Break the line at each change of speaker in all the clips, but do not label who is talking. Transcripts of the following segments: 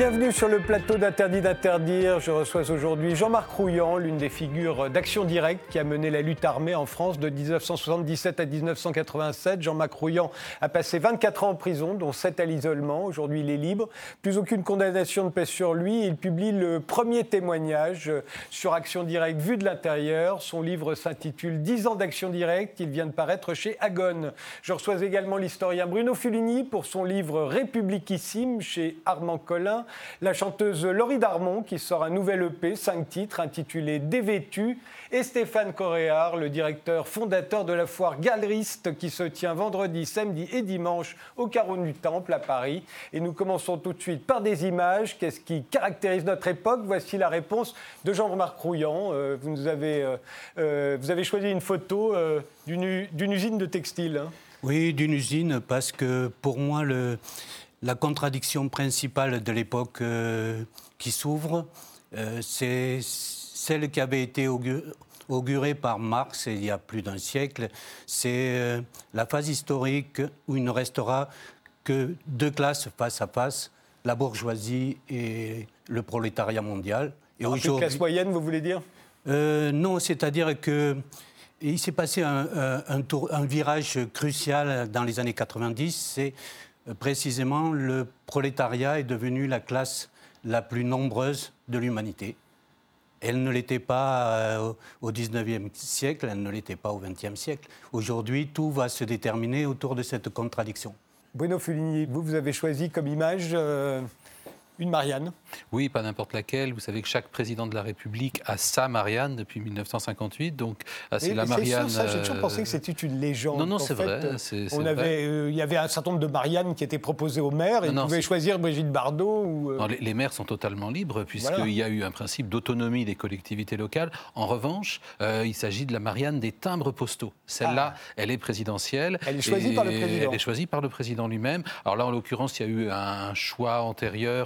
Bienvenue sur le plateau d'Interdit d'interdire. Je reçois aujourd'hui Jean-Marc Rouillant, l'une des figures d'Action Directe qui a mené la lutte armée en France de 1977 à 1987. Jean-Marc Rouillant a passé 24 ans en prison, dont 7 à l'isolement. Aujourd'hui, il est libre. Plus aucune condamnation ne pèse sur lui. Il publie le premier témoignage sur Action Directe vue de l'intérieur. Son livre s'intitule 10 ans d'Action Directe. Il vient de paraître chez Agone. Je reçois également l'historien Bruno Fulini pour son livre Républiquissime chez Armand Collin la chanteuse Laurie Darmon qui sort un nouvel EP, cinq titres, intitulé Dévêtu, et Stéphane Coréard, le directeur fondateur de la foire galeriste qui se tient vendredi, samedi et dimanche au Carreau du Temple à Paris. Et nous commençons tout de suite par des images. Qu'est-ce qui caractérise notre époque? Voici la réponse de Jean-Marc Rouillant. Euh, vous, nous avez, euh, euh, vous avez choisi une photo d'une usine de textile. Hein?
Oui, d'une usine, parce que pour moi, le, la contradiction principale de l'époque euh, qui s'ouvre, euh, c'est celle qui avait été augurée par Marx il y a plus d'un siècle. C'est euh, la phase historique où il ne restera que deux classes face à face, la bourgeoisie et le prolétariat mondial.
Et aujourd'hui, classe moyenne, vous voulez dire?
Non, c'est-à-dire que il s'est passé un, un, un, virage crucial dans les années 90. C'est précisément, le prolétariat est devenu la classe la plus nombreuse de l'humanité. Elle ne l'était pas euh, au XIXe siècle, elle ne l'était pas au XXe siècle. Aujourd'hui, tout va se déterminer autour de cette contradiction.
Bruno Fulini, vous, vous avez choisi comme image euh, une Marianne
Oui, pas n'importe laquelle. Vous savez que chaque président de la République a sa Marianne depuis 1958. Donc,
ah, c'est la Marianne. J'ai toujours pensé que euh, c'était une légende.
Non, non, c'est vrai.
on avait, euh, il y avait un certain nombre de Marianne qui étaient proposées aux maires et ils pouvaient choisir Brigitte Bardot. Ou,
euh, les, maires sont totalement libres puisqu'il y a eu un principe d'autonomie des collectivités locales. En revanche, il s'agit de la Marianne des timbres postaux. Celle-là, ah. elle est présidentielle.
Elle est choisie par le président.
Elle est choisie par le président lui-même. Alors là, en l'occurrence, il y a eu un choix antérieur euh,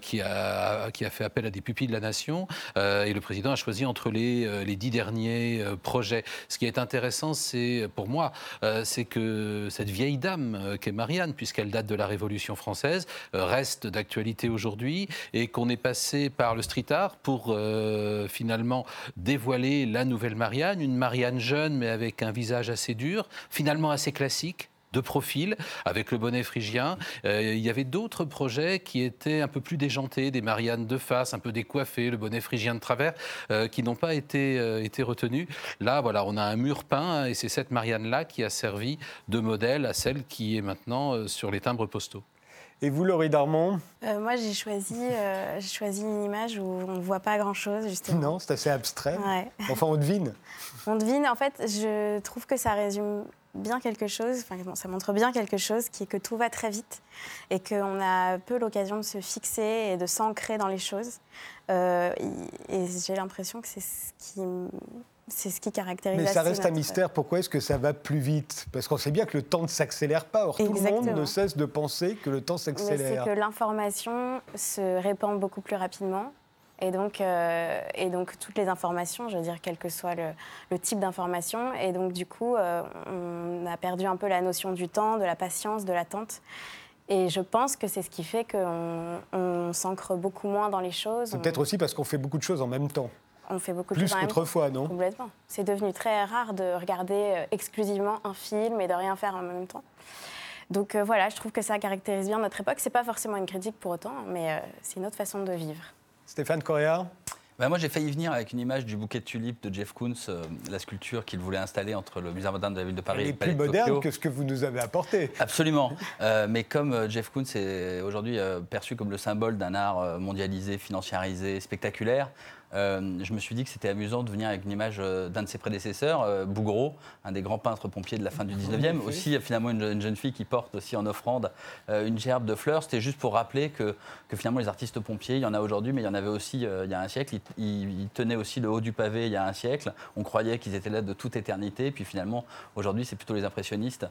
qui, a, qui a fait appel à des pupilles de la nation. Euh, et le président a choisi entre les, euh, les dix derniers projets. Ce qui est intéressant, c'est pour moi, c'est que cette vieille dame qu'est Marianne, puisqu'elle date de la Révolution française, reste d'actualité aujourd'hui et qu'on est passé par le street art pour finalement dévoiler la nouvelle Marianne, une Marianne jeune mais avec un visage assez dur, finalement assez classique de profil, avec le bonnet phrygien. Euh, il y avait d'autres projets qui étaient un peu plus déjantés, des Marianne de face, un peu décoiffées, le bonnet phrygien de travers, euh, qui n'ont pas été, euh, été retenus. Là, voilà, on a un mur peint et c'est cette Marianne-là qui a servi de modèle à celle qui est maintenant sur les timbres postaux.
Et vous, Laurie Darmon?
Moi, j'ai choisi, choisi une image où on ne voit pas grand-chose, justement.
Non, c'est assez abstrait. Enfin, on devine.
On devine. En fait, je trouve que ça résume bien quelque chose, enfin, ça montre bien quelque chose, qui est que tout va très vite et qu'on a peu l'occasion de se fixer et de s'ancrer dans les choses. Euh, et j'ai l'impression que c'est ce qui c'est ce qui caractérise.
Mais ça reste un mystère. Pourquoi est-ce que ça va plus vite? Parce qu'on sait bien que le temps ne s'accélère pas. Or, tout le monde ne cesse de penser que le temps s'accélère.
C'est que l'information se répand beaucoup plus rapidement. Et donc, euh, et donc, toutes les informations, je veux dire, quel que soit le, type d'information. Et donc, du coup, euh, on a perdu un peu la notion du temps, de la patience, de l'attente. Et je pense que c'est ce qui fait qu'on on, s'ancre beaucoup moins dans les choses.
Peut-être aussi parce qu'on fait beaucoup de choses en même temps.
On fait beaucoup
de
Plus
qu'autrefois, non?
Complètement. C'est devenu très rare de regarder euh, exclusivement un film et de rien faire en même temps. Donc voilà, je trouve que ça caractérise bien notre époque. C'est pas forcément une critique pour autant, mais c'est une autre façon de vivre.
Stéphane Correa
bah, moi, j'ai failli venir avec une image du bouquet de tulipes de Jeff Koons, euh, la sculpture qu'il voulait installer entre le musée moderne de la ville de Paris
Elle
et
le plus moderne que ce que vous nous avez apporté.
Absolument. Euh, mais comme euh, Jeff Koons est aujourd'hui perçu comme le symbole d'un art mondialisé, financiarisé, spectaculaire, euh, je me suis dit que c'était amusant de venir avec une image euh, d'un de ses prédécesseurs, euh, Bouguereau, un des grands peintres pompiers de la fin du 19e. Aussi, finalement, une, jeune fille qui porte aussi en offrande une gerbe de fleurs. C'était juste pour rappeler que, que, finalement, les artistes pompiers, il y en a aujourd'hui, mais il y en avait aussi il y a un siècle. Ils, tenaient aussi le haut du pavé il y a un siècle. On croyait qu'ils étaient là de toute éternité. Puis finalement, aujourd'hui, c'est plutôt les impressionnistes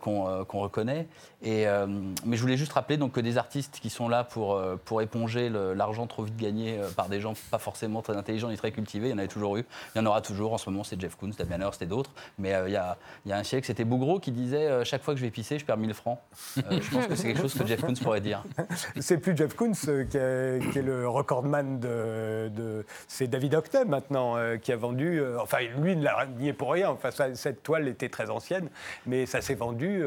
qu'on reconnaît. Et, mais je voulais juste rappeler donc, que des artistes qui sont là pour, pour éponger l'argent trop vite gagné par des gens pas forcément forcément très intelligent ni très cultivé. Il y en avait toujours eu. Il y en aura toujours. En ce moment, c'est Jeff Koons, Damien Hirst et d'autres. Mais euh, il, y a, il y a un siècle, c'était Bougro qui disait euh, chaque fois que je vais pisser, je perds 1000 francs. Euh, je pense que c'est quelque chose que Jeff Koons pourrait dire.
C'est plus Jeff Koons qui, est- qui est le recordman de. de- c'est David Hockney maintenant qui a vendu. enfin, lui ne l'a nié pour rien. Enfin, ça- cette toile était très ancienne, mais ça s'est vendu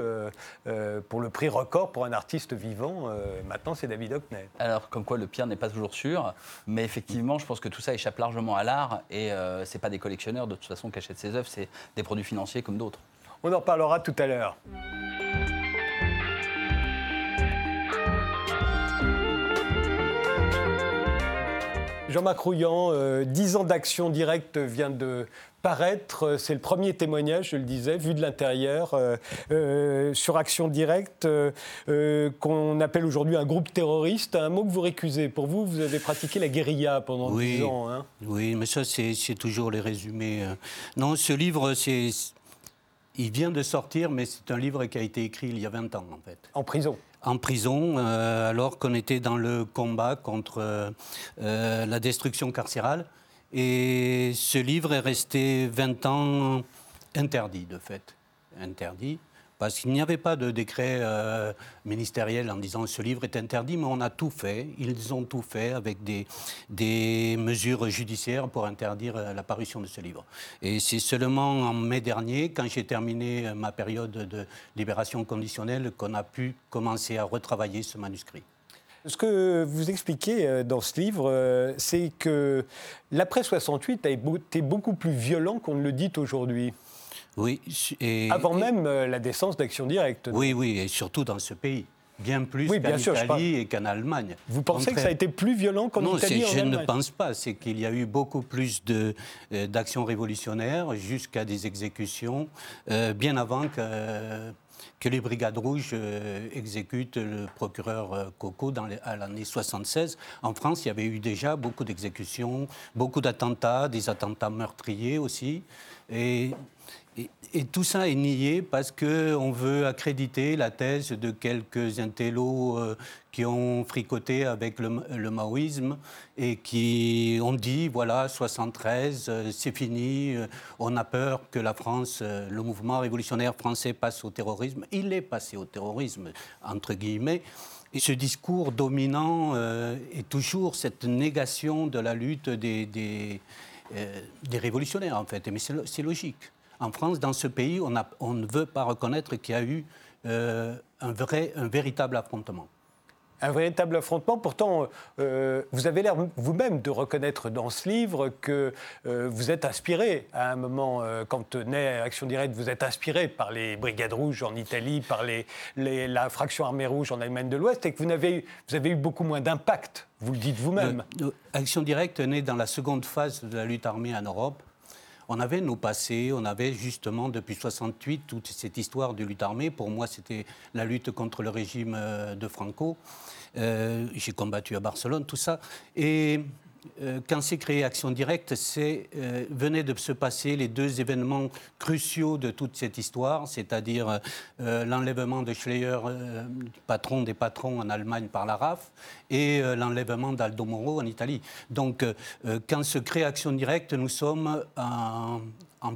pour le prix record pour un artiste vivant. Maintenant, c'est David Hockney.
Alors, comme quoi le pire n'est pas toujours sûr, mais effectivement, je pense que tout ça échappe largement à l'art et euh, c'est pas des collectionneurs de toute façon qui achètent ces œuvres, c'est des produits financiers comme d'autres.
On en reparlera tout à l'heure. Jean-Marc Rouillant, euh, 10 ans d'action directe vient de paraître. C'est le premier témoignage, je le disais, vu de l'intérieur, euh, euh, sur Action Directe, euh, euh, qu'on appelle aujourd'hui un groupe terroriste. Un mot que vous récusez. Pour vous, vous avez pratiqué la guérilla pendant
Oui.
10 ans. hein.
Oui, mais ça, c'est toujours les résumés. euh. Non, ce livre, c'est. Il vient de sortir, mais c'est un livre qui a été écrit il y a 20 ans, en fait.
En prison.
En prison, euh, alors qu'on était dans le combat contre euh, euh, la destruction carcérale. Et ce livre est resté 20 ans interdit, de fait. Interdit. Parce qu'il n'y avait pas de décret euh, ministériel en disant ce livre est interdit, mais on a tout fait. Ils ont tout fait avec des, mesures judiciaires pour interdire euh, la parution de ce livre. Et c'est seulement en mai dernier, quand j'ai terminé euh, ma période de libération conditionnelle, qu'on a pu commencer à retravailler ce manuscrit.
Ce que vous expliquez euh, dans ce livre, euh, c'est que l'après 68 a été beaucoup plus violent qu'on ne le dit aujourd'hui.
Oui. Et,
Avant
et-
même euh, la décence d'Action Directe.
Oui, oui, et surtout dans ce pays. Bien plus
Oui,
qu'en Italie et qu'en Allemagne.
Vous pensez que ça a été plus violent qu'en
non,
Italie en
je ne pense pas. C'est qu'il y a eu beaucoup plus euh, d'actions révolutionnaires jusqu'à des exécutions euh, bien avant que, euh, que les Brigades Rouges euh, exécutent le procureur euh, Coco à l'année 76. En France, il y avait eu déjà beaucoup d'exécutions, beaucoup d'attentats, des attentats meurtriers aussi. Et, et- tout ça est nié parce qu'on veut accréditer la thèse de quelques intellos euh, qui ont fricoté avec le, maoïsme et qui ont dit voilà, 73, euh, c'est fini, euh, on a peur que la France, le mouvement révolutionnaire français passe au terrorisme. Il est passé au terrorisme, entre guillemets. Et ce discours dominant est toujours cette négation de la lutte des, des, révolutionnaires, en fait. Mais c'est logique. En France, dans ce pays, on, a- on ne veut pas reconnaître qu'il y a eu euh, un, vrai, un véritable affrontement.
Un véritable affrontement. Pourtant, euh, vous avez l'air vous-même de reconnaître dans ce livre que euh, vous êtes inspiré à un moment, euh, quand naît Action Directe, vous êtes inspiré par les Brigades Rouges en Italie, par les, les- la fraction armée rouge en Allemagne de l'Ouest, et que vous, n'avez eu- vous avez eu beaucoup moins d'impact. Vous le dites vous-même.
Action directe naît dans la seconde phase de la lutte armée en Europe. On avait nos passés, on avait justement depuis 68 toute cette histoire de lutte armée. Pour moi, c'était la lutte contre le régime euh, de Franco. Euh, J'ai combattu à Barcelone, tout ça. Et quand s'est créé Action Directe, c'est euh, venaient de se passer les deux événements cruciaux de toute cette histoire, c'est-à-dire euh, l'enlèvement de Schleyer, euh, patron des patrons en Allemagne par la RAF, et euh, l'enlèvement d'Aldo Moro en Italie. Donc, euh, euh, quand se crée Action Directe, nous sommes en,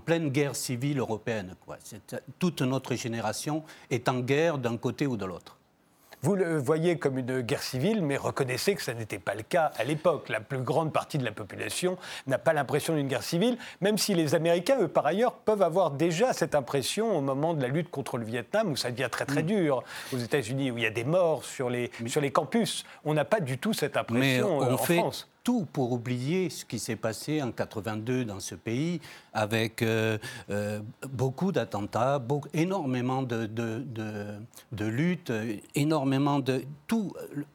pleine guerre civile européenne. Toute notre génération est en guerre d'un côté ou de l'autre.
Vous le voyez comme une guerre civile, mais reconnaissez que ça n'était pas le cas à l'époque. La plus grande partie de la population n'a pas l'impression d'une guerre civile, même si les Américains, eux, par ailleurs, peuvent avoir déjà cette impression au moment de la lutte contre le Vietnam, où ça devient très
Mm.
très dur. Aux États-Unis, où il y a des morts sur les, sur les campus, on n'a pas du tout cette impression euh,
on
en
fait
France.
Tout pour oublier ce qui s'est passé en 82 dans ce pays, avec euh, euh, beaucoup d'attentats, énormément de, luttes, euh, énormément de... Tout,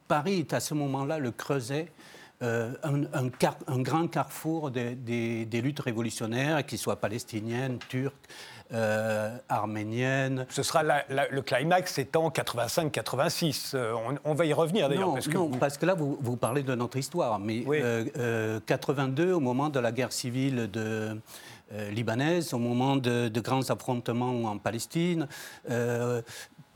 Paris est à ce moment-là le creuset. un, grand carrefour des luttes révolutionnaires, qu'ils soient palestiniennes, turques, euh, arméniennes,
Ce sera la- la- le climax étant 85-86. Euh, on, on va y revenir d'ailleurs.
Non,
parce que
non,
vous-
parce que là, vous, vous parlez de notre histoire. Mais
Oui.
euh, 82, au moment de la guerre civile de, libanaise, au moment de, de grands affrontements en Palestine,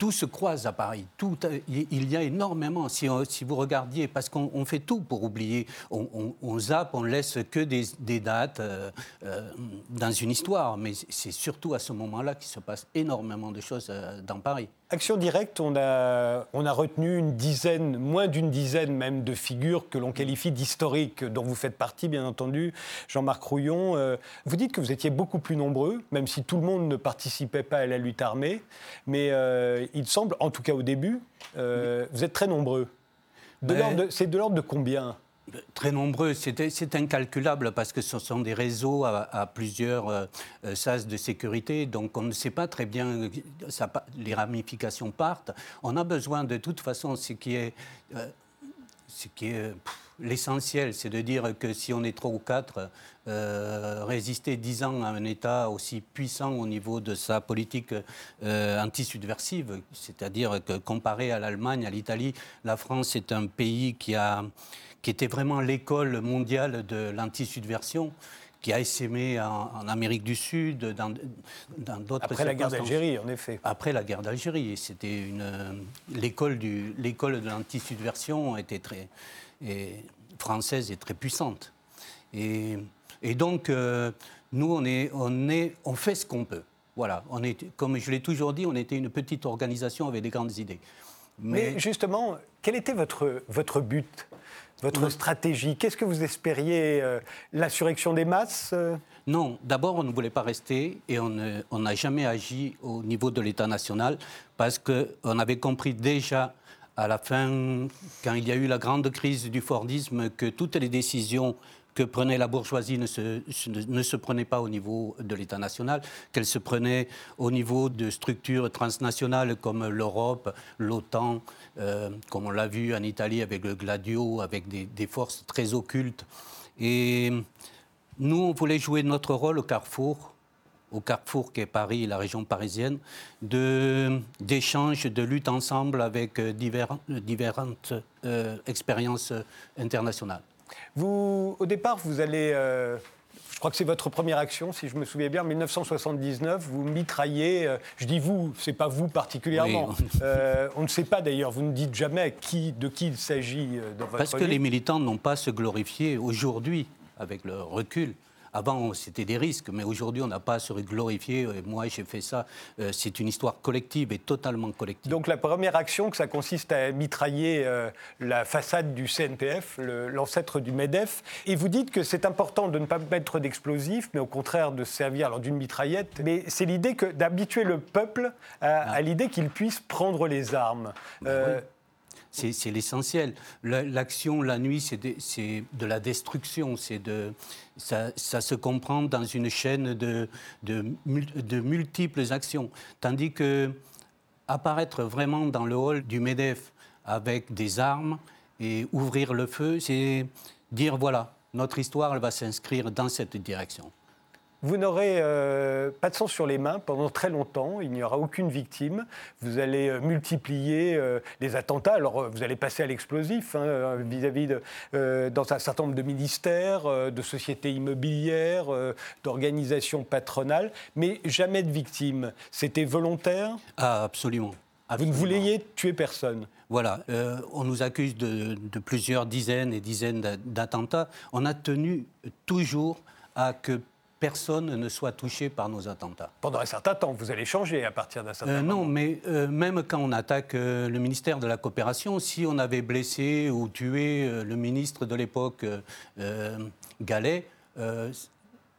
tout se croise à Paris. Tout, il y a énormément. Si, vous regardiez, parce qu'on fait tout pour oublier, on, on, zappe, on laisse que des, dates euh, euh, dans une histoire. Mais c'est surtout à ce moment-là qu'il se passe énormément de choses euh, dans Paris.
Action directe, on a, on a retenu une dizaine, moins d'une dizaine même de figures que l'on qualifie d'historiques, dont vous faites partie, bien entendu. Jean-Marc Rouillon, vous dites que vous étiez beaucoup plus nombreux, même si tout le monde ne participait pas à la lutte armée. Mais il semble, en tout cas au début, vous êtes très nombreux. C'est de l'ordre de combien?
Très nombreux, c'est incalculable parce que ce sont des réseaux à, plusieurs euh, euh, sas de sécurité, donc on ne sait pas très bien, ça, les ramifications partent. On a besoin de toute façon, ce qui est, euh, ce qui est l'essentiel, c'est de dire que si on est trois ou quatre, résister dix ans à un État aussi puissant au niveau de sa politique anti-subversive, c'est-à-dire que comparé à l'Allemagne, à l'Italie, la France est un pays qui a qui était vraiment l'école mondiale de l'anti-subversion qui a essaimé en, Amérique du Sud, dans, d'autres
Après la guerre d'Algérie, en effet.
Après la guerre d'Algérie, c'était une l'école du l'école de l'anti-subversion était très et, française et très puissante. Et, et donc euh, nous on est on est on fait ce qu'on peut. Voilà, on est comme je l'ai toujours dit, on était une petite organisation avec des grandes idées.
Mais, Mais justement, quel était votre votre but votre stratégie? Qu'est-ce que vous espériez euh, L'insurrection des masses euh?
Non, d'abord, on ne voulait pas rester et on n'a jamais agi au niveau de l'État national parce qu'on avait compris déjà à la fin, quand il y a eu la grande crise du Fordisme, que toutes les décisions que prenait la bourgeoisie ne se, ne se pas au niveau de l'État national, qu'elle se prenait au niveau de structures transnationales comme l'Europe, l'OTAN, euh, comme on l'a vu en Italie avec le Gladio, avec des, des, forces très occultes. Et nous, on voulait jouer notre rôle au carrefour, au carrefour qu'est Paris, la région parisienne, d'échanges, de, lutte ensemble avec différentes euh, expériences internationales.
Vous, au départ, vous allez. Euh, je crois que c'est votre première action, si je me souviens bien, en 1979, vous mitraillez. Euh, je dis vous, c'est pas vous particulièrement. Euh, on ne sait pas d'ailleurs, vous ne dites jamais qui, de qui il s'agit dans votre
Parce que les militants n'ont pas à se glorifier aujourd'hui, avec le recul. Avant, c'était des risques, mais aujourd'hui, on n'a pas à se glorifier. Moi, j'ai fait ça. Euh, c'est une histoire collective et totalement collective.
Donc, la première action, que ça consiste à mitrailler euh, la façade du CNPF, l'ancêtre du MEDEF. Et vous dites que c'est important de ne pas mettre d'explosifs, mais au contraire de servir d'une mitraillette. Mais c'est l'idée d'habituer le peuple à, ah. l'idée qu'il puisse prendre les armes.
Ben euh, c'est l'essentiel. L'action la nuit, c'est de, la destruction. De, ça, ça, se comprend dans une chaîne de, de, multiples actions. Tandis que apparaître vraiment dans le hall du MEDEF avec des armes et ouvrir le feu, c'est dire voilà, notre histoire elle va s'inscrire dans cette direction.
Vous n'aurez euh, pas de sang sur les mains pendant très longtemps, il n'y aura aucune victime. Vous allez euh, multiplier euh, les attentats. Alors, vous allez passer à l'explosif hein, vis-à-vis de, dans un certain nombre de ministères, de sociétés immobilières, d'organisations patronales, mais jamais de victimes. C'était volontaire?
Ah, absolument.
Vous ne vouliez tuer personne?
Voilà, on nous accuse de, de, plusieurs dizaines et dizaines d'attentats. On a tenu toujours à que personne ne soit touché par nos attentats.
Pendant un certain temps, vous allez changer à partir d'un certain
euh,
moment.
Non, mais euh, même quand on attaque euh, le ministère de la Coopération, si on avait blessé ou tué le ministre de l'époque, Gallet,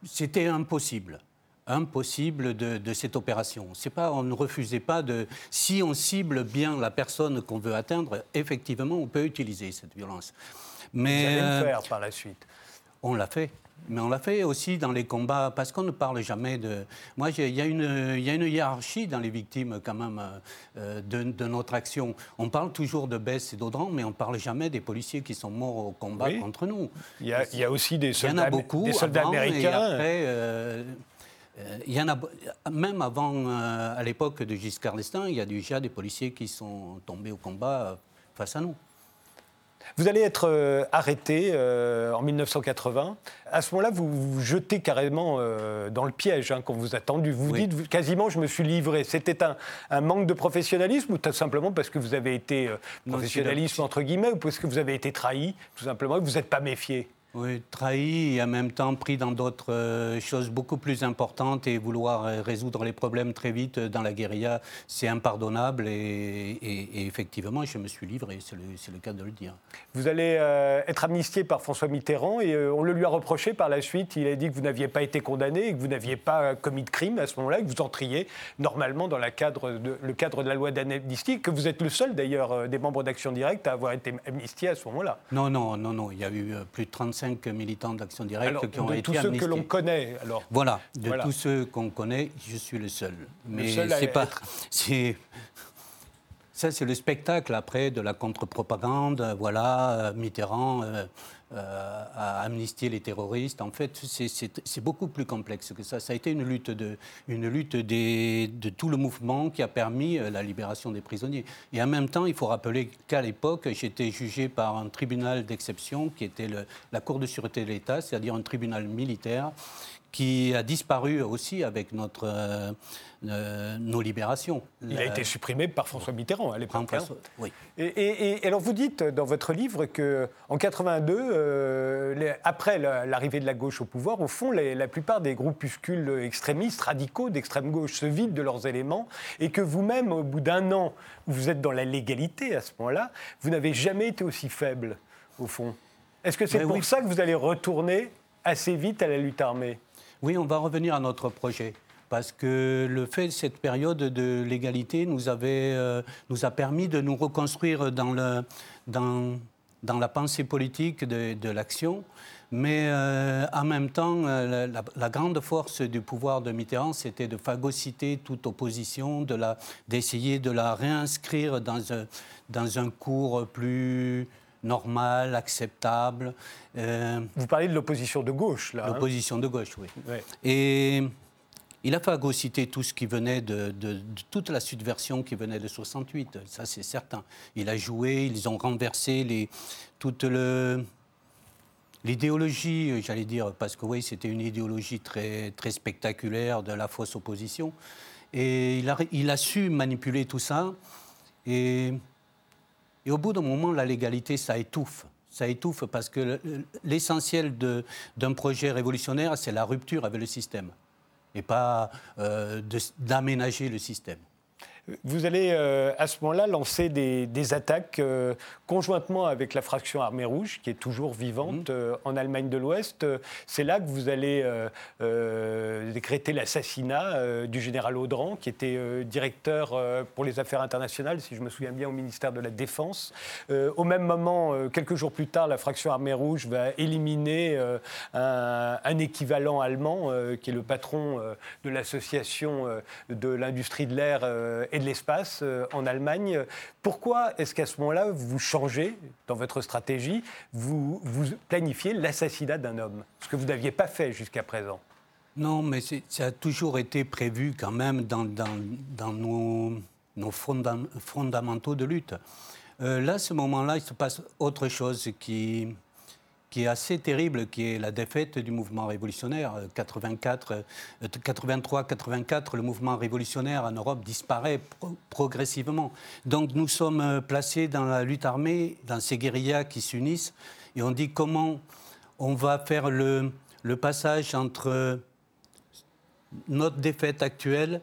c'était impossible impossible de, cette opération. C'est pas, on ne refusait pas de. Si on cible bien la personne qu'on veut atteindre, effectivement, on peut utiliser cette violence.
Mais vous allez le faire par la suite.
On l'a fait. Mais on l'a fait aussi dans les combats, parce qu'on ne parle jamais de... Moi, il y, a une hiérarchie dans les victimes, quand même, euh, de, notre action. On parle toujours de Bess et d'Audran, mais on ne parle jamais des policiers qui sont morts au combat contre nous.
Il y, a, aussi des soldats, beaucoup, des soldats américains.
Euh, euh, il y en a, même avant, à l'époque de Giscard d'Estaing, il y a déjà des policiers qui sont tombés au combat face à nous.
Vous allez être euh, arrêté euh, en 1980. À ce moment-là, vous vous jetez carrément euh, dans le piège hein, qu'on vous a tendu. Vous
Oui.
dites quasiment je me suis livré. C'était un, un manque de professionnalisme ou tout simplement parce que vous avez été professionnalisme entre guillemets ou parce que vous avez été trahi tout simplement et que vous n'êtes pas méfié?
Oui, trahi et en même temps pris dans d'autres euh, choses beaucoup plus importantes et vouloir euh, résoudre les problèmes très vite euh, dans la guérilla, c'est impardonnable et, et- et effectivement, je me suis livré, c'est le, cas de le dire.
Vous allez euh, être amnistié par François Mitterrand et euh, on le lui a reproché par la suite. Il a dit que vous n'aviez pas été condamné et que vous n'aviez pas commis de crime à ce moment-là, et que vous entriez normalement dans la cadre de, le cadre de la loi d'amnistie, que vous êtes le seul d'ailleurs des membres d'Action Directe à avoir été amnistié à ce moment-là.
Non, non, non, non, il y a eu plus de 35 militants d'Action Directe
Alors,
qui ont
de
été
tous ceux que l'on connaît, alors.
Voilà, de
Voilà.
tous ceux qu'on connaît, je suis le seul. Mais c'est pas.
être-.
Ça, c'est le spectacle après de la contre-propagande. Voilà, euh, Mitterrand euh, euh, a amnistié les terroristes. En fait, c'est- beaucoup plus complexe que ça. Ça a été une lutte, de, une lutte de tout le mouvement qui a permis euh, la libération des prisonniers. Et en même temps, il faut rappeler qu'à l'époque, j'étais jugé par un tribunal d'exception qui était la Cour de sûreté de l'État, c'est-à-dire un tribunal militaire qui a disparu aussi avec notre, euh, euh, nos libérations.
Il a été supprimé par François Mitterrand à l'époque. hein.
Oui.
Et, et- et alors vous dites dans votre livre que en 82, euh, les- après la- l'arrivée de la gauche au pouvoir, au fond, les- la plupart des groupuscules extrémistes, radicaux d'extrême gauche se vident de leurs éléments, et que vous-même, au bout d'un an où vous êtes dans la légalité à ce moment-là, vous n'avez jamais été aussi faible, au fond. Est-ce que c'est pour
oui.
ça que vous allez retourner assez vite à la lutte armée?
Oui, on va revenir à notre projet. Parce que le fait de cette période de légalité nous, avait, euh, nous a permis de nous reconstruire dans, le, dans, dans la pensée politique de, de l'action. Mais euh, en même temps, euh, la, la grande force du pouvoir de Mitterrand, c'était de phagocyter toute opposition, d'essayer de la réinscrire dans un, dans un cours plus normal, acceptable. Euh,
Vous parlez de l'opposition de gauche, là. hein?
L'opposition de gauche, oui.
Ouais.
Et il a phagocyté tout ce qui venait de, toute la subversion qui venait de 68, ça c'est certain. Il a joué, ils ont renversé toute l'idéologie, j'allais dire, parce que oui, c'était une idéologie très, spectaculaire de la fausse opposition. Et il a, su manipuler tout ça. Et, au bout d'un moment, la légalité, ça étouffe. Ça étouffe parce que le- l'essentiel d'un projet révolutionnaire, c'est la rupture avec le système et pas euh, d'aménager le système.
Vous allez euh, à ce moment-là lancer des, des attaques euh, conjointement avec la fraction Armée Rouge, qui est toujours vivante euh, en Allemagne de l'Ouest. C'est là que vous allez décréter l'assassinat du général Audran, qui était directeur pour les affaires internationales, si je me souviens bien, au ministère de la Défense. Au même moment, quelques jours plus tard, la fraction Armée Rouge va éliminer un, un équivalent allemand, qui est le patron de l'association de l'industrie de l'air et de l'espace euh, en Allemagne. Pourquoi est-ce qu'à ce moment-là, vous changez dans votre stratégie, vous, planifiez l'assassinat d'un homme Ce que vous n'aviez pas fait jusqu'à présent?
Non, mais ça a toujours été prévu quand même dans, nos, nos fondam- fondamentaux de lutte. Euh, là, ce moment-là, il se passe autre chose qui, qui est assez terrible, qui est la défaite du mouvement révolutionnaire. 84, 83-84, le mouvement révolutionnaire en Europe disparaît pro- progressivement. Donc nous sommes euh, placés dans la lutte armée, dans ces guérillas qui s'unissent, et on dit comment on va faire le, passage entre notre défaite actuelle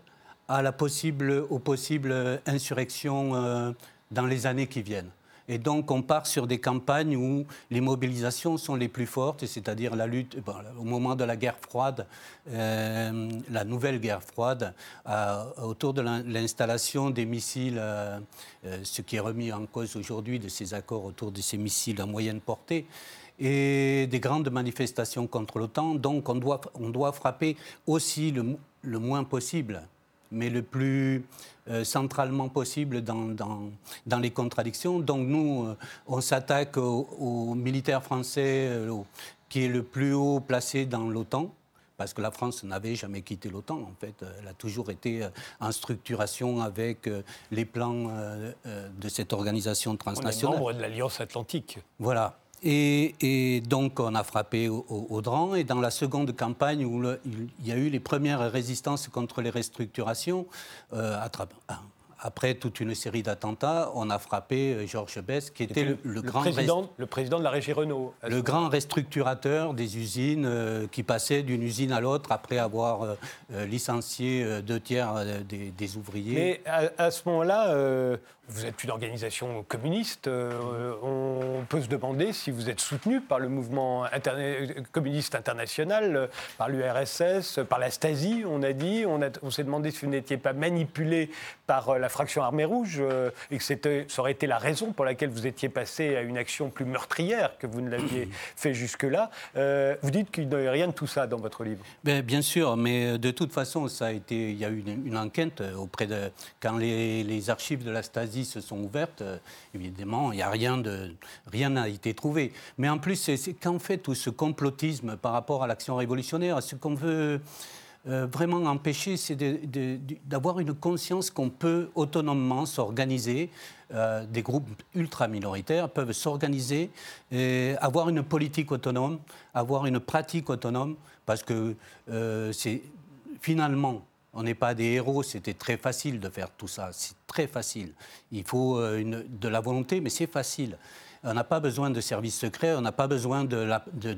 à la possible, aux possibles insurrections euh, dans les années qui viennent. Et donc, on part sur des campagnes où les mobilisations sont les plus fortes, c'est-à-dire la lutte, au moment de la guerre froide, euh, la nouvelle guerre froide, euh, autour de l'in- l'installation des missiles, euh, ce qui est remis en cause aujourd'hui de ces accords autour de ces missiles à moyenne portée, et des grandes manifestations contre l'OTAN. Donc, on doit, on doit frapper aussi le moins possible mais le plus euh, centralement possible dans, dans- dans les contradictions. Donc nous, euh, on s'attaque au, au militaire français euh, qui est le plus haut placé dans l'OTAN, parce que la France n'avait jamais quitté l'OTAN. En fait, elle a toujours été en structuration avec les plans de cette organisation transnationale.
On est membre de l'Alliance Atlantique.
Voilà. Et, donc, on a frappé au, au, Dran. Et dans la seconde campagne, où il, y a eu les premières résistances contre les restructurations, euh, à, après toute une série d'attentats, on a frappé euh, Georges Best, qui était le, grand
président, le président de la régie Renault.
Le grand restructurateur des usines euh, qui passait d'une usine à l'autre après avoir euh, licencié deux tiers des, ouvriers.
Mais à, ce moment-là, vous êtes une organisation communiste. on peut se demander si vous êtes soutenu par le mouvement communiste international, par l'URSS, par la Stasi, on a dit. On, on s'est demandé si vous n'étiez pas manipulé par la fraction armée rouge euh, et que ça aurait été la raison pour laquelle vous étiez passé à une action plus meurtrière que vous ne l'aviez fait jusque-là. Euh, vous dites qu'il n'y a rien de tout ça dans votre livre.
Ben, bien sûr, mais euh, de toute façon, ça a été, il y a eu une, enquête auprès de quand les, archives de la Stasi se sont ouvertes. évidemment, il n'y a rien de rien n'a été trouvé. Mais en plus, c'est qu'en fait tout ce complotisme par rapport à l'action révolutionnaire, ce qu'on veut euh, vraiment empêcher, c'est d'avoir une conscience qu'on peut autonomement s'organiser. Euh, des groupes ultra minoritaires peuvent s'organiser, avoir une politique autonome, avoir une pratique autonome, parce que euh, c'est finalement on n'est pas des héros, c'était très facile de faire tout ça, c'est très facile. Il faut de la volonté, mais c'est facile. On n'a pas besoin de services secrets, on n'a pas besoin de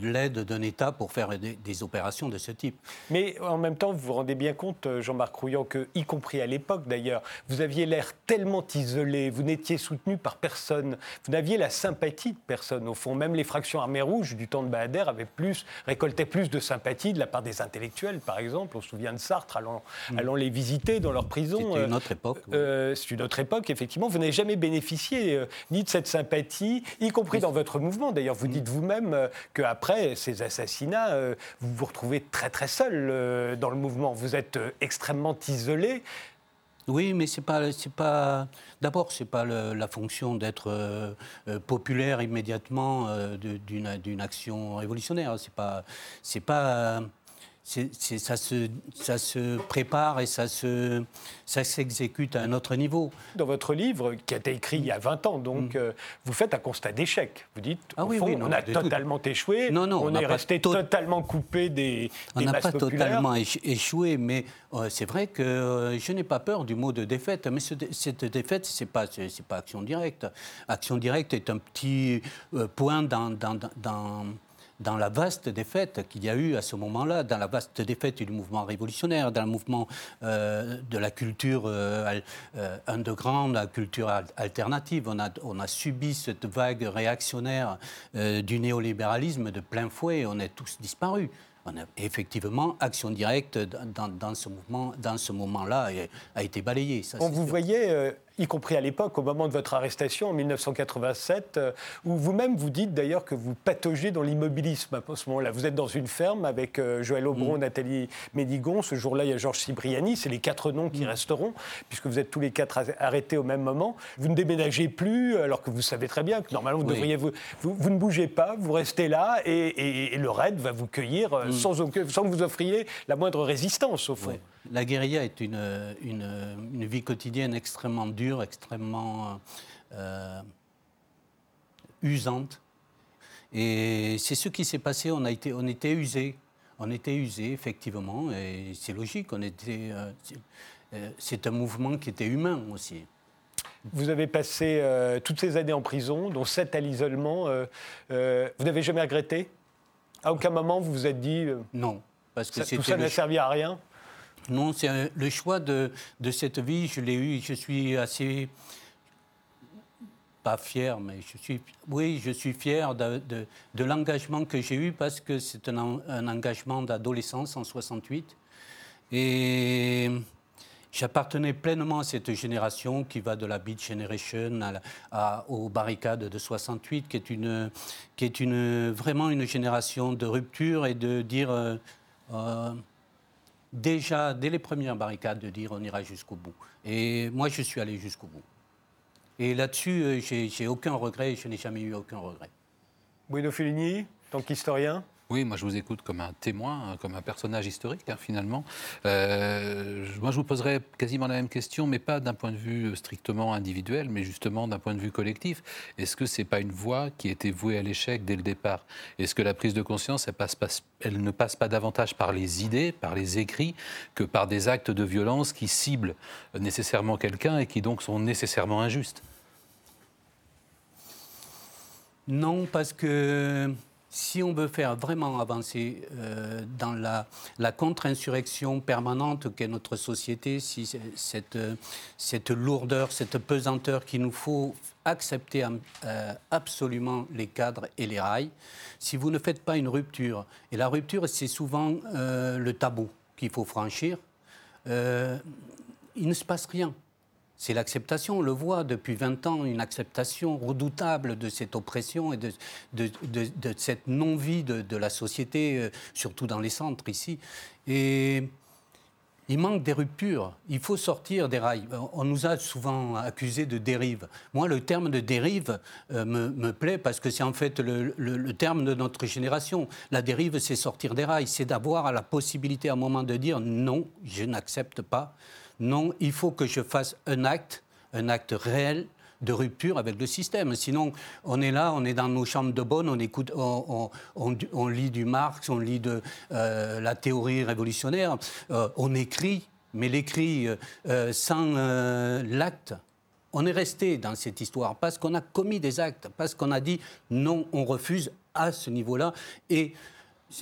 l'aide d'un État pour faire des, opérations de ce type.
Mais en même temps, vous vous rendez bien compte, euh, Jean-Marc Rouillant, que, y compris à l'époque d'ailleurs, vous aviez l'air tellement isolé, vous n'étiez soutenu par personne, vous n'aviez la sympathie de personne. Au fond, même les fractions armées rouges du temps de Bahader avaient plus, récoltaient plus de sympathie de la part des intellectuels, par exemple. On se souvient de Sartre allant, mm. allant les visiter dans leur prison.
C'était une autre époque.
Euh, c'est une autre époque, effectivement. Vous n'avez jamais bénéficié euh, ni de cette sympathie, y compris dans votre mouvement. D'ailleurs, vous dites vous-même euh, qu'après ces assassinats, euh, vous vous retrouvez très très seul euh, dans le mouvement. Vous êtes extrêmement isolé.
Oui, mais c'est pas, c'est pas. D'abord, c'est pas la fonction d'être populaire immédiatement d'une, d'une action révolutionnaire. C'est pas, c'est pas ça, se, ça se prépare et ça, se, ça s'exécute à un autre niveau.
Dans votre livre, qui a été écrit il y a 20 ans, donc, mm. euh, vous faites un constat d'échec. Vous dites, ah, oui, oui, on a totalement échoué, non, non, on, est resté totalement coupé des, des
On n'a pas totalement échoué, mais euh, c'est vrai que euh, je n'ai pas peur du mot de défaite, mais cette défaite, ce n'est pas, c'est pas action directe. Action directe est un petit point dans, dans, dans dans la vaste défaite qu'il y a eu à ce moment-là, dans la vaste défaite du mouvement révolutionnaire, dans le mouvement euh, de la culture euh, euh, underground, la culture alternative. On a, on a subi cette vague réactionnaire du néolibéralisme de plein fouet, on est tous disparus. On a, effectivement, action directe dans, dans ce mouvement, dans ce moment-là, a été balayée.
on vous voyait y compris à l'époque, au moment de votre arrestation en 1987, euh, où vous-même vous dites d'ailleurs que vous pataugez dans l'immobilisme à ce moment-là. Vous êtes dans une ferme avec euh, Joël Aubron, mm. Nathalie Médigon. Ce jour-là, il y a Georges Cibriani. C'est les quatre noms qui mm. resteront, puisque vous êtes tous les quatre arrêtés au même moment. Vous ne déménagez plus, alors que vous savez très bien que normalement, vous devriez vous, vous, ne bougez pas, vous restez là, et, le raid va vous cueillir euh, mm. sans, sans, que vous offriez la moindre résistance, au fond.
La guérilla est une, une, vie quotidienne extrêmement dure, extrêmement euh, usante. Et c'est ce qui s'est passé. On, a été, on était usé. On était usé, effectivement. Et c'est logique. On était, euh, euh, c'est un mouvement qui était humain aussi.
Vous avez passé toutes ces années en prison, dont sept à l'isolement. vous n'avez jamais regretté? À aucun moment vous vous êtes dit
Non.
Parce que tout ça n'a servi à rien?
Non, c'est le choix de, cette vie, je l'ai eu, je suis assez pas fier, mais je suis, oui, je suis fier de, l'engagement que j'ai eu parce que c'est un, engagement d'adolescence en 68. Et j'appartenais pleinement à cette génération qui va de la Beat Generation à, aux barricades de 68, qui est, une, qui est vraiment une génération de rupture et de dire. Euh, euh, déjà, dès les premières barricades, de dire on ira jusqu'au bout. Et moi, je suis allé jusqu'au bout. Et là-dessus, euh, j'ai aucun regret, je n'ai jamais eu aucun regret.
Bruno Fellini, tant qu'historien
Oui, moi je vous écoute comme un témoin, comme un personnage historique hein, finalement. Euh, moi je vous poserais quasiment la même question, mais pas d'un point de vue strictement individuel, mais justement d'un point de vue collectif. Est-ce que ce n'est pas une voie qui était vouée à l'échec dès le départ? Est-ce que la prise de conscience, elle ne passe pas davantage par les idées, par les écrits, que par des actes de violence qui ciblent nécessairement quelqu'un et qui donc sont nécessairement injustes?
Non, parce que si on veut faire vraiment avancer euh, dans la, contre-insurrection permanente qu'est notre société, si cette, cette, lourdeur, cette pesanteur qu'il nous faut accepter euh, absolument les cadres et les rails, si vous ne faites pas une rupture, et la rupture c'est souvent euh, le tabou qu'il faut franchir, il ne se passe rien c'est l'acceptation. On le voit depuis 20 ans, une acceptation redoutable de cette oppression et de, cette non-vie de, la société, euh, surtout dans les centres ici. Et il manque des ruptures. Il faut sortir des rails. On nous a souvent accusés de dérive. Moi, le terme de dérive euh, me, plaît parce que c'est en fait le, terme de notre génération. La dérive, c'est sortir des rails. C'est d'avoir la possibilité à un moment de dire non, je n'accepte pas non, il faut que je fasse un acte, un acte réel de rupture avec le système. Sinon, on est là, on est dans nos chambres de bonne, on écoute, on, lit du Marx, on lit de euh, la théorie révolutionnaire, euh, on écrit, mais l'écrit euh, sans l'acte. On est resté dans cette histoire parce qu'on a commis des actes, parce qu'on a dit non, on refuse à ce niveau-là. Et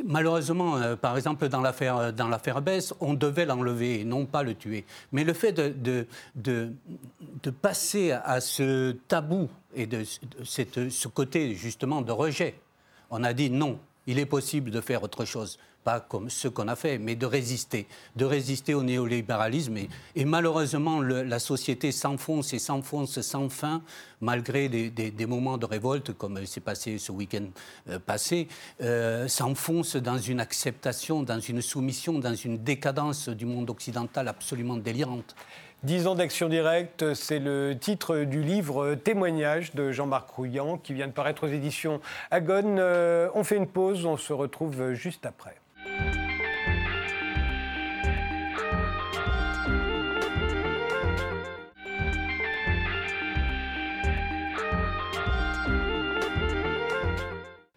Malheureusement, euh, par exemple, dans l'affaire, euh, dans l'affaire Bess, on devait l'enlever, non pas le tuer. Mais le fait de, de, de, passer à ce tabou et de, cette, ce côté justement de rejet, on a dit non, il est possible de faire autre chose pas comme ce qu'on a fait, mais de résister, de résister au néolibéralisme. Et, malheureusement, la société s'enfonce et s'enfonce sans fin, malgré des, moments de révolte, comme s'est passé ce week-end euh, passé, euh, s'enfonce dans une acceptation, dans une soumission, dans une décadence du monde occidental absolument délirante.
Dix ans d'action directe, c'est le titre du livre Témoignage de Jean-Marc Rouillant qui vient de paraître aux éditions Agone. Euh, on fait une pause, on se retrouve juste après.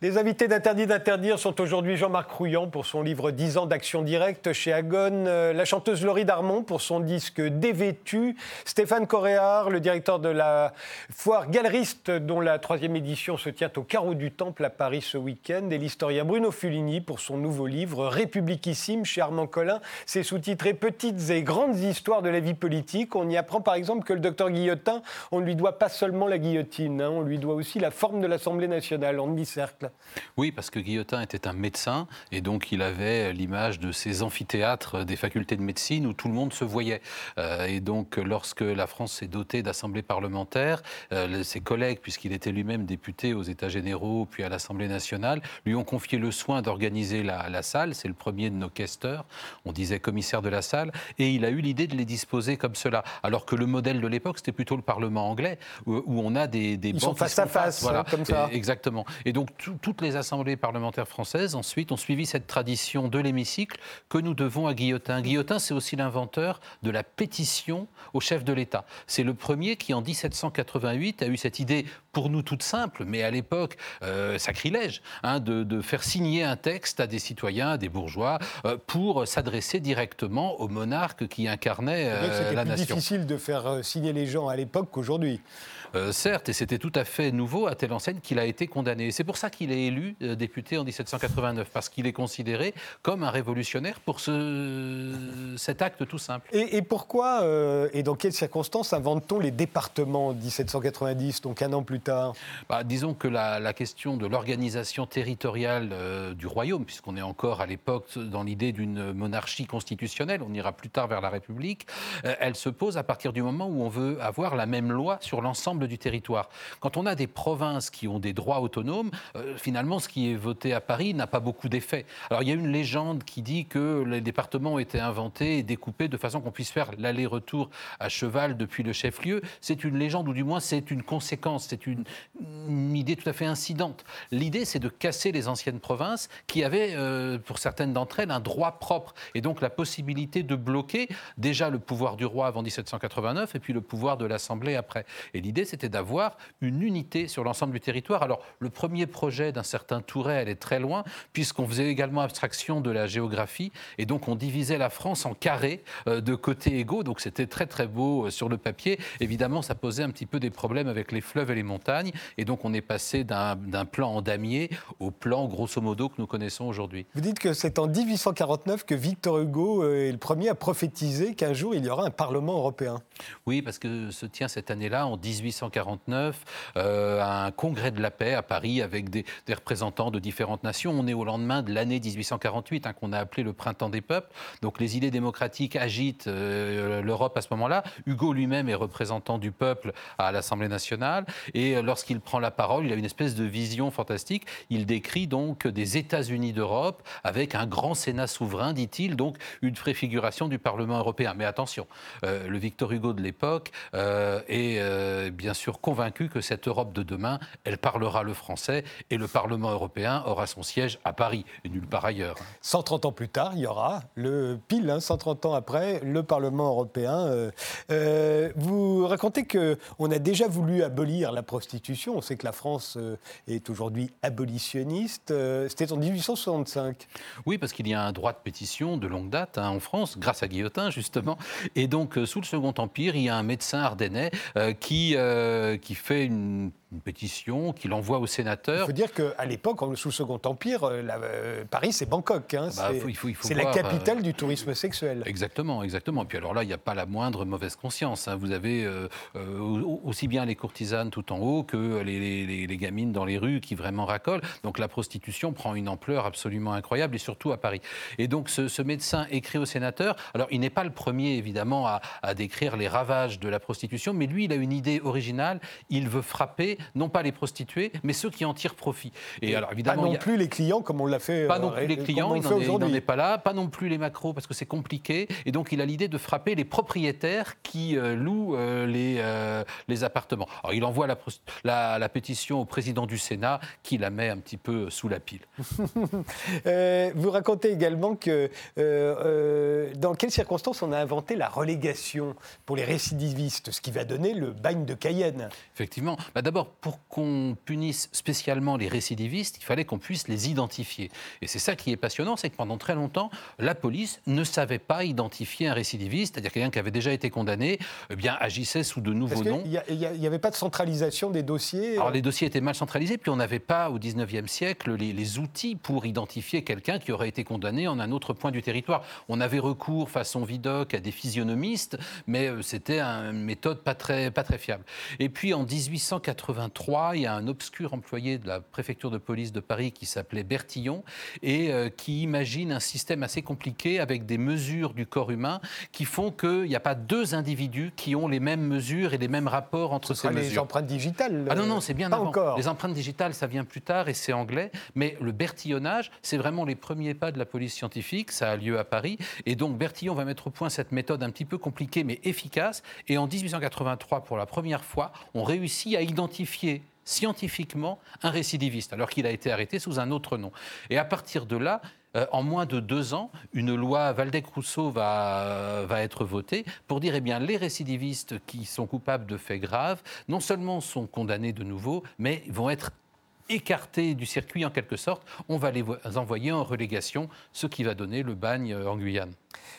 Les invités d'Interdit d'interdire sont aujourd'hui Jean-Marc Rouillant pour son livre 10 ans d'action directe chez Agone, euh, la chanteuse Laurie Darmon pour son disque Dévêtu, Stéphane Coréard, le directeur de la foire galeriste dont la troisième édition se tient au carreau du Temple à Paris ce week-end, et l'historien Bruno Fulini pour son nouveau livre Républiquissime chez Armand Collin. C'est sous-titré Petites et grandes histoires de la vie politique. On y apprend par exemple que le docteur Guillotin, on ne lui doit pas seulement la guillotine, hein, on lui doit aussi la forme de l'Assemblée nationale en demi-cercle.
Oui, parce que Guillotin était un médecin et donc il avait l'image de ces amphithéâtres des facultés de médecine où tout le monde se voyait. Euh, et donc lorsque la France s'est dotée d'assemblées parlementaires, euh, ses collègues, puisqu'il était lui-même député aux États généraux puis à l'Assemblée nationale, lui ont confié le soin d'organiser la, salle. C'est le premier de nos questeurs, on disait commissaire de la salle, et il a eu l'idée de les disposer comme cela. Alors que le modèle de l'époque, c'était plutôt le Parlement anglais, où, on a des, des
Ils sont face à face, voilà, comme ça.
exactement. Et donc tout, toutes les assemblées parlementaires françaises, ensuite, ont suivi cette tradition de l'hémicycle que nous devons à Guillotin. Guillotin, c'est aussi l'inventeur de la pétition au chef de l'État. C'est le premier qui, en 1788, a eu cette idée, pour nous toute simple, mais à l'époque euh, sacrilège, hein, de, faire signer un texte à des citoyens, à des bourgeois, euh, pour s'adresser directement au monarque qui incarnait euh, la nation.
C'était difficile de faire signer les gens à l'époque qu'aujourd'hui.
Euh, certes, et c'était tout à fait nouveau à telle enseigne qu'il a été condamné. C'est pour ça qu'il est élu euh, député en 1789, parce qu'il est considéré comme un révolutionnaire pour ce, cet acte tout simple.
Et, pourquoi euh, et dans quelles circonstances invente-t-on les départements en 1790, donc un an plus tard?
Bah, Disons que la, question de l'organisation territoriale du royaume, puisqu'on est encore à l'époque dans l'idée d'une monarchie constitutionnelle, on ira plus tard vers la République, elle se pose à partir du moment où on veut avoir la même loi sur l'ensemble du territoire. Quand on a des provinces qui ont des droits autonomes, euh, finalement, ce qui est voté à Paris n'a pas beaucoup d'effet. Alors, il y a une légende qui dit que les départements ont été inventés et découpés de façon qu'on puisse faire l'aller-retour à cheval depuis le chef-lieu. C'est une légende, ou du moins, c'est une conséquence, c'est une, idée tout à fait incidente. L'idée, c'est de casser les anciennes provinces qui avaient, euh, pour certaines d'entre elles, un droit propre et donc la possibilité de bloquer déjà le pouvoir du roi avant 1789 et puis le pouvoir de l'Assemblée après. Et l'idée, c'était d'avoir une unité sur l'ensemble du territoire. Alors, le premier projet d'un certain Touret, est très loin, puisqu'on faisait également abstraction de la géographie, et donc on divisait la France en carrés euh, de côtés égaux, donc c'était très très beau euh, sur le papier. Évidemment, ça posait un petit peu des problèmes avec les fleuves et les montagnes, et donc on est passé d'un plan en damier au plan grosso modo que nous connaissons aujourd'hui.
Vous dites que c'est en 1849 que Victor Hugo euh, est le premier à prophétiser qu'un jour il y aura un Parlement européen.
Oui, parce que se tient cette année-là, en 1849, un congrès de la paix à Paris avec des, représentants de différentes nations. On est au lendemain de l'année 1848, hein, qu'on a appelé le printemps des peuples. Donc les idées démocratiques agitent euh, l'Europe à ce moment-là. Hugo lui-même est représentant du peuple à l'Assemblée nationale. Et euh, lorsqu'il prend la parole, il a une espèce de vision fantastique. Il décrit donc des États-Unis d'Europe avec un grand Sénat souverain, dit-il, donc une préfiguration du Parlement européen. Mais attention, euh, le Victor Hugo de l'époque est bien sûr convaincu que cette Europe de demain, elle parlera le français et le Parlement européen aura son siège à Paris et nulle part ailleurs.
130 ans plus tard, il y aura le pile, 130 hein, ans après, le Parlement européen. Euh, euh, vous racontez qu'on a déjà voulu abolir la prostitution. On sait que la France euh, est aujourd'hui abolitionniste. C'était en 1865.
Oui, parce qu'il y a un droit de pétition de longue date hein, en France, grâce à Guillotin justement. Et donc, sous le Second Empire, il y a un médecin ardennais qui, qui fait une une pétition qu'il envoie aux sénateurs.
Il faut dire qu'à l'époque, sous le Second Empire, euh, euh, Paris, c'est Bangkok. Hein, bah, c'est la capitale euh, du tourisme sexuel.
Exactement, exactement. Et puis alors là, il n'y a pas la moindre mauvaise conscience. Hein. Vous avez aussi bien les courtisanes tout en haut que les, gamines dans les rues qui vraiment racolent. Donc la prostitution prend une ampleur absolument incroyable, et surtout à Paris. Et donc ce, médecin écrit aux sénateurs. Alors il n'est pas le premier, évidemment, à, à décrire les ravages de la prostitution, mais lui, il a une idée originale. Il veut frapper non pas les prostituées, mais ceux qui en tirent profit.
Et, alors évidemment, pas non plus les clients comme on l'a fait.
Pas non euh, plus les clients, il n'en est, pas là. Pas non plus les macros parce que c'est compliqué. Et donc il a l'idée de frapper les propriétaires qui euh, louent euh, les, les appartements. Alors il envoie la, la, pétition au président du Sénat qui la met un petit peu sous la pile.
vous racontez également que dans quelles circonstances on a inventé la relégation pour les récidivistes, ce qui va donner le bagne de Cayenne.
Effectivement. Bah, D'abord, pour qu'on punisse spécialement les récidivistes, il fallait qu'on puisse les identifier. Et c'est ça qui est passionnant, c'est que pendant très longtemps, la police ne savait pas identifier un récidiviste, c'est-à-dire quelqu'un qui avait déjà été condamné, eh bien agissait sous de nouveaux noms.
Il n'y avait pas de centralisation des dossiers
Alors les dossiers étaient mal centralisés, puis on n'avait pas au 19e siècle les, les outils pour identifier quelqu'un qui aurait été condamné en un autre point du territoire. On avait recours façon Vidocq à des physionomistes, mais euh, c'était une méthode pas très, pas très fiable. Et puis en 1883, il y a un obscur employé de la préfecture de police de Paris qui s'appelait Bertillon et euh, qui imagine un système assez compliqué avec des mesures du corps humain qui font qu'il n'y a pas deux individus qui ont les mêmes mesures et les mêmes rapports entre ces mesures.
les empreintes digitales
Ah non, non, c'est bien pas Encore. Les empreintes digitales, ça vient plus tard et c'est anglais. Mais le bertillonnage, c'est vraiment les premiers pas de la police scientifique. Ça a lieu à Paris. Et donc Bertillon va mettre au point cette méthode un petit peu compliquée mais efficace. Et en 1883, pour la première fois, on réussit à identifier scientifiquement un récidiviste, alors qu'il a été arrêté sous un autre nom. Et à partir de là, euh, en moins de deux ans, une loi Valdec-Rousseau va, va être votée pour dire eh bien les récidivistes qui sont coupables de faits graves, non seulement sont condamnés de nouveau, mais vont être écartés du circuit en quelque sorte. On va les envoyer en relégation, ce qui va donner le bagne en Guyane.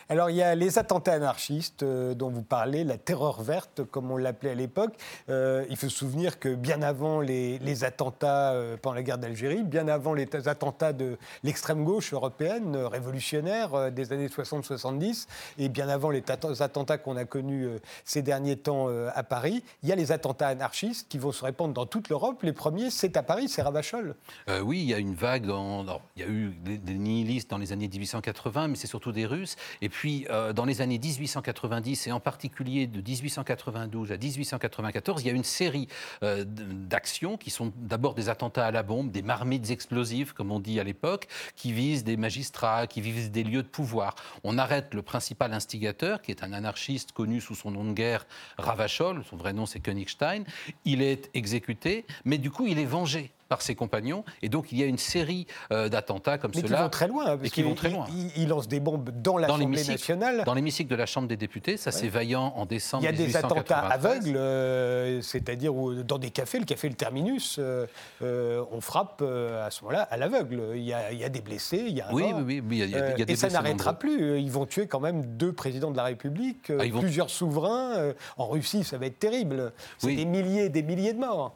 Alors il y a les attentats anarchistes euh, dont vous parlez, la terreur verte comme on l'appelait à l'époque. Euh, il faut se souvenir que bien avant les, attentats euh, pendant la guerre d'Algérie, bien avant les attentats de l'extrême gauche européenne révolutionnaire des années 60-70, et bien avant les attentats qu'on a connus ces derniers temps à Paris, il y a les attentats anarchistes qui vont se répandre dans toute l'Europe. Les premiers, c'est à Paris, c'est Ravachol.
oui, il y a une vague, il y a eu des, des nihilistes dans les années 1880, mais c'est surtout des Russes. Et puis, euh, dans les années 1890, et en particulier de 1892 à 1894, il y a une série euh, d'actions qui sont d'abord des attentats à la bombe, des marmites explosives, comme on dit à l'époque, qui visent des magistrats, qui visent des lieux de pouvoir. On arrête le principal instigateur, qui est un anarchiste connu sous son nom de guerre, Ravachol, son vrai nom c'est Königstein. Il est exécuté, mais du coup, il est vengé par ses compagnons. Et donc, il y a une série euh, d'attentats comme
Mais
cela.
qui vont très loin. Parce
qui vont très loin.
Il, il lance des bombes dans l'Assemblée
l'hémicycle.
nationale.
Dans l'hémicycle de la Chambre des députés, ça c'est vaillant en décembre
Il y a des
1893.
attentats aveugles, euh, c'est-à-dire dans des cafés, le café Le Terminus, euh, on frappe à ce moment-là à l'aveugle. Il, y a- il y a des blessés, il y a un
Oui,
mort.
oui, oui, il y a- il y a- des
et ça n'arrêtera plus. Ils vont tuer quand même deux présidents de la République,
Ah, ils vont-
plusieurs souverains. En Russie, ça va être terrible. C'est
Oui.
des milliers et des milliers de morts.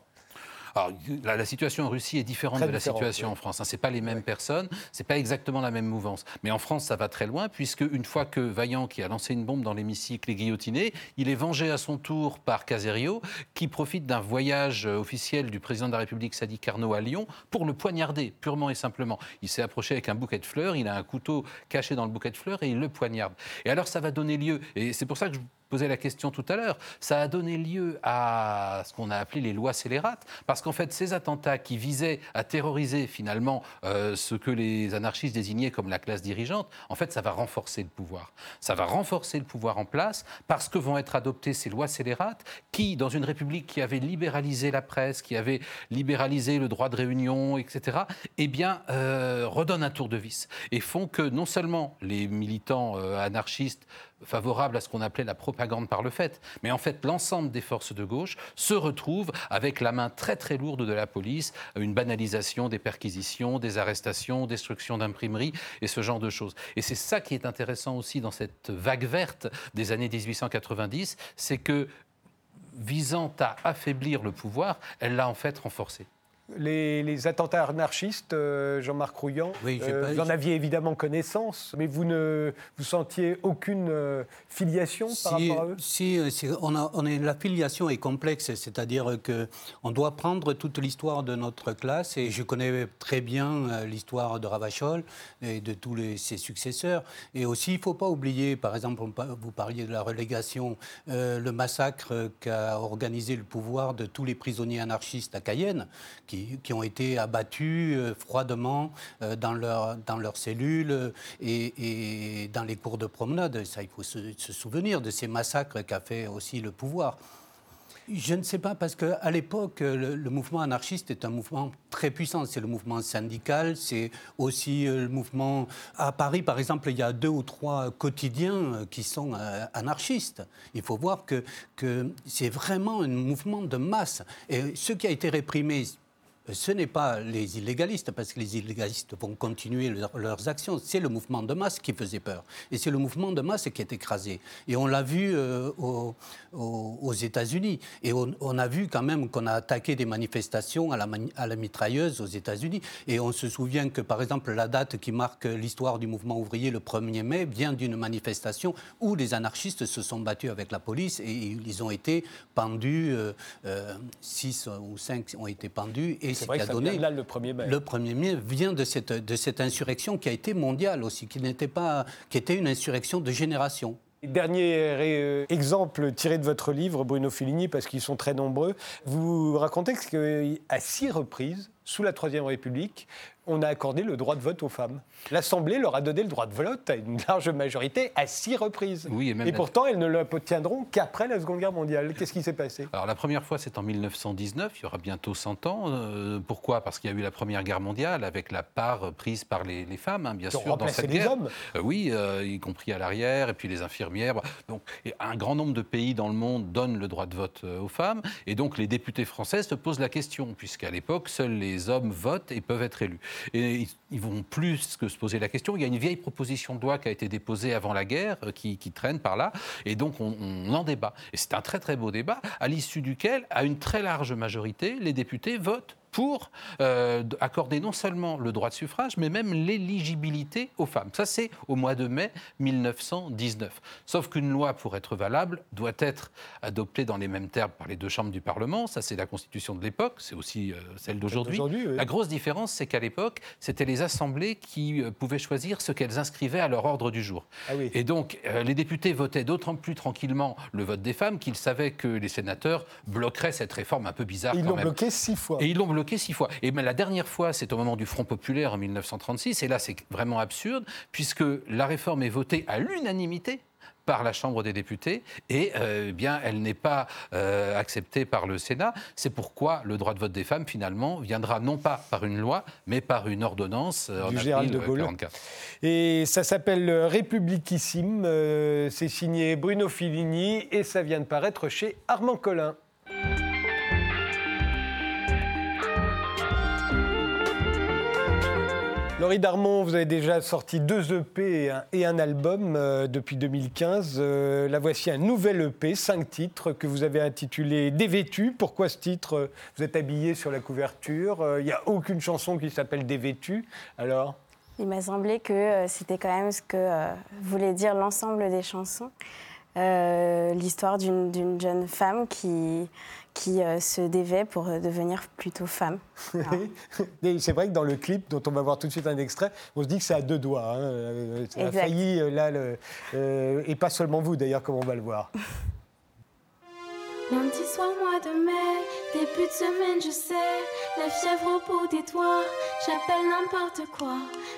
Alors, la, la situation en Russie est différente
Très
de la situation en France. Ce n'est pas les mêmes personnes, c'est pas exactement la même mouvance. Mais en France, ça va très loin, puisque une fois que Vaillant, qui a lancé une bombe dans l'hémicycle, est guillotiné, il est vengé à son tour par Caserio, qui profite d'un voyage euh, officiel du président de la République, Sadi Carnot, à Lyon, pour le poignarder, purement et simplement. Il s'est approché avec un bouquet de fleurs, il a un couteau caché dans le bouquet de fleurs et il le poignarde. Et alors, ça va donner lieu, et c'est pour ça que je posais la question tout à l'heure, ça a donné lieu à ce qu'on a appelé les lois scélérates, parce qu'en fait, ces attentats qui visaient à terroriser finalement euh, ce que les anarchistes désignaient comme la classe dirigeante, en fait, ça va renforcer le pouvoir. Ça va renforcer le pouvoir en place parce que vont être adoptées ces lois scélérates qui, dans une république qui avait libéralisé la presse, qui avait libéralisé le droit de réunion, etc., eh bien, euh, redonnent un tour de vis et font que non seulement les militants euh, anarchistes favorables à ce qu'on appelait la propagande par le fait, mais en fait l'ensemble des forces de gauche se retrouvent avec la main très très lourde de la police, une banalisation des perquisitions, des arrestations, destruction d'imprimeries et ce genre de choses. Et c'est ça qui est intéressant aussi dans cette vague verte des années 1890, c'est que visant à affaiblir le pouvoir, elle l'a en fait renforcé.
Les, les attentats anarchistes, euh, Jean-Marc Rouillant,
Oui, j'ai
euh, vous en aviez évidemment connaissance, mais vous ne vous sentiez aucune euh, filiation par rapport à eux?
si, si on a, on est, la filiation est complexe, c'est-à-dire que on doit prendre toute l'histoire de notre classe, et je connais très bien l'histoire de Ravachol et de tous les- ses successeurs. Et aussi, il ne faut pas oublier, par exemple, vous parliez de la relégation, le massacre qu'a organisé le pouvoir de tous les prisonniers anarchistes à Cayenne, qui, qui ont été abattus euh, froidement euh, dans, leur, dans leurs cellules euh, et, dans les cours de promenade. Ça, il faut se, souvenir de ces massacres qu'a fait aussi le pouvoir. Je ne sais pas, parce qu'à l'époque, le, mouvement anarchiste est un mouvement très puissant. C'est le mouvement syndical, c'est aussi le mouvement... À Paris, par exemple, il y a deux ou trois quotidiens qui sont anarchistes. Il faut voir que, que c'est vraiment un mouvement de masse. Et ce qui a été réprimé, ce n'est pas les illégalistes, parce que les illégalistes vont continuer leur- leurs actions. C'est le mouvement de masse qui faisait peur. Et c'est le mouvement de masse qui est écrasé. Et on l'a vu euh, au- au- aux États-Unis. Et on, a vu quand même qu'on a attaqué des manifestations à la, mani- à la mitrailleuse aux États-Unis. Et on se souvient que, par exemple, la date qui marque l'histoire du mouvement ouvrier, le 1er mai, vient d'une manifestation où les anarchistes se sont battus avec la police et ils ont été pendus, euh, euh, six ou cinq ont été pendus. Et
C'est
ce
vrai
qui
que
a
ça
donné
vient de là le 1er mai.
le 1er mai vient de cette, de cette insurrection qui a été mondiale aussi, qui n'était pas, qui était une insurrection de génération.
Dernier euh, exemple tiré de votre livre, Bruno Fellini, parce qu'ils sont très nombreux. Vous racontez qu'à six reprises, sous la Troisième République, on a accordé le droit de vote aux femmes. L'Assemblée leur a donné le droit de vote à une large majorité à six reprises.
Oui, et même la-
pourtant, elles ne l'obtiendront qu'après la Seconde Guerre mondiale. Qu'est-ce qui s'est passé?
Alors la première fois, c'est en 1919, il y aura bientôt 100 ans. Euh, pourquoi? Parce qu'il y a eu la Première Guerre mondiale avec la part prise par les, les femmes, hein, bien sûr, dans cette
les
guerre.
hommes.
Euh, oui, euh, y compris à l'arrière, et puis les infirmières. Donc, un grand nombre de pays dans le monde donnent le droit de vote aux femmes. Et donc les députés français se posent la question, puisqu'à l'époque, seuls les hommes votent et peuvent être élus. Ils, vont plus que se poser la question. Il y a une vieille proposition de loi qui a été déposée avant la guerre, euh, qui, qui traîne par là, et donc on, on en débat. Et c'est un très très beau débat, à l'issue duquel, à une très large majorité, les députés votent pour euh, accorder non seulement le droit de suffrage, mais même l'éligibilité aux femmes. Ça, c'est au mois de mai 1919. Sauf qu'une loi, pour être valable, doit être adoptée dans les mêmes termes par les deux chambres du Parlement. Ça, c'est la constitution de l'époque, c'est aussi euh, celle d'aujourd'hui. La grosse différence, c'est qu'à l'époque, c'était les assemblées qui euh, pouvaient choisir ce qu'elles inscrivaient à leur ordre du jour. Ah Et donc, les députés votaient d'autant plus tranquillement le vote des femmes qu'ils savaient que les sénateurs bloqueraient cette réforme un peu bizarre.
ils l'ont bloqué six fois.
Et ils l'ont bloqué six fois. Et la dernière fois, c'est au moment du Front populaire en 1936. Et là, c'est vraiment absurde, puisque la réforme est votée à l'unanimité par la Chambre des députés et euh, bien elle n'est pas euh, acceptée par le Sénat. C'est pourquoi le droit de vote des femmes finalement viendra non pas par une loi mais par une ordonnance
euh, en du Gérald de Gaulle. Et ça s'appelle Républiquissime. C'est signé Bruno Filini et ça vient de paraître chez Armand Collin. Laurie Darmon, vous avez déjà sorti deux EP et un, album euh, depuis 2015. Euh, la voici un nouvel EP, cinq titres, que vous avez intitulé Dévêtu. Pourquoi ce titre Vous êtes habillé sur la couverture. Il euh, n'y a aucune chanson qui s'appelle Dévêtu. Alors?
Il m'a semblé que c'était quand même ce que voulait dire l'ensemble des chansons. L'histoire d'une jeune femme qui, qui euh, se dévait pour euh, devenir plutôt femme.
c'est vrai que dans le clip, dont on va voir tout de suite un extrait, on se dit que c'est à deux doigts. Hein. Ça a failli, euh, et pas seulement vous d'ailleurs, comme on va le voir.
Lundi soir, mois de mai, début de semaine, je sais, la fièvre au bout des doigts, j'appelle n'importe quoi,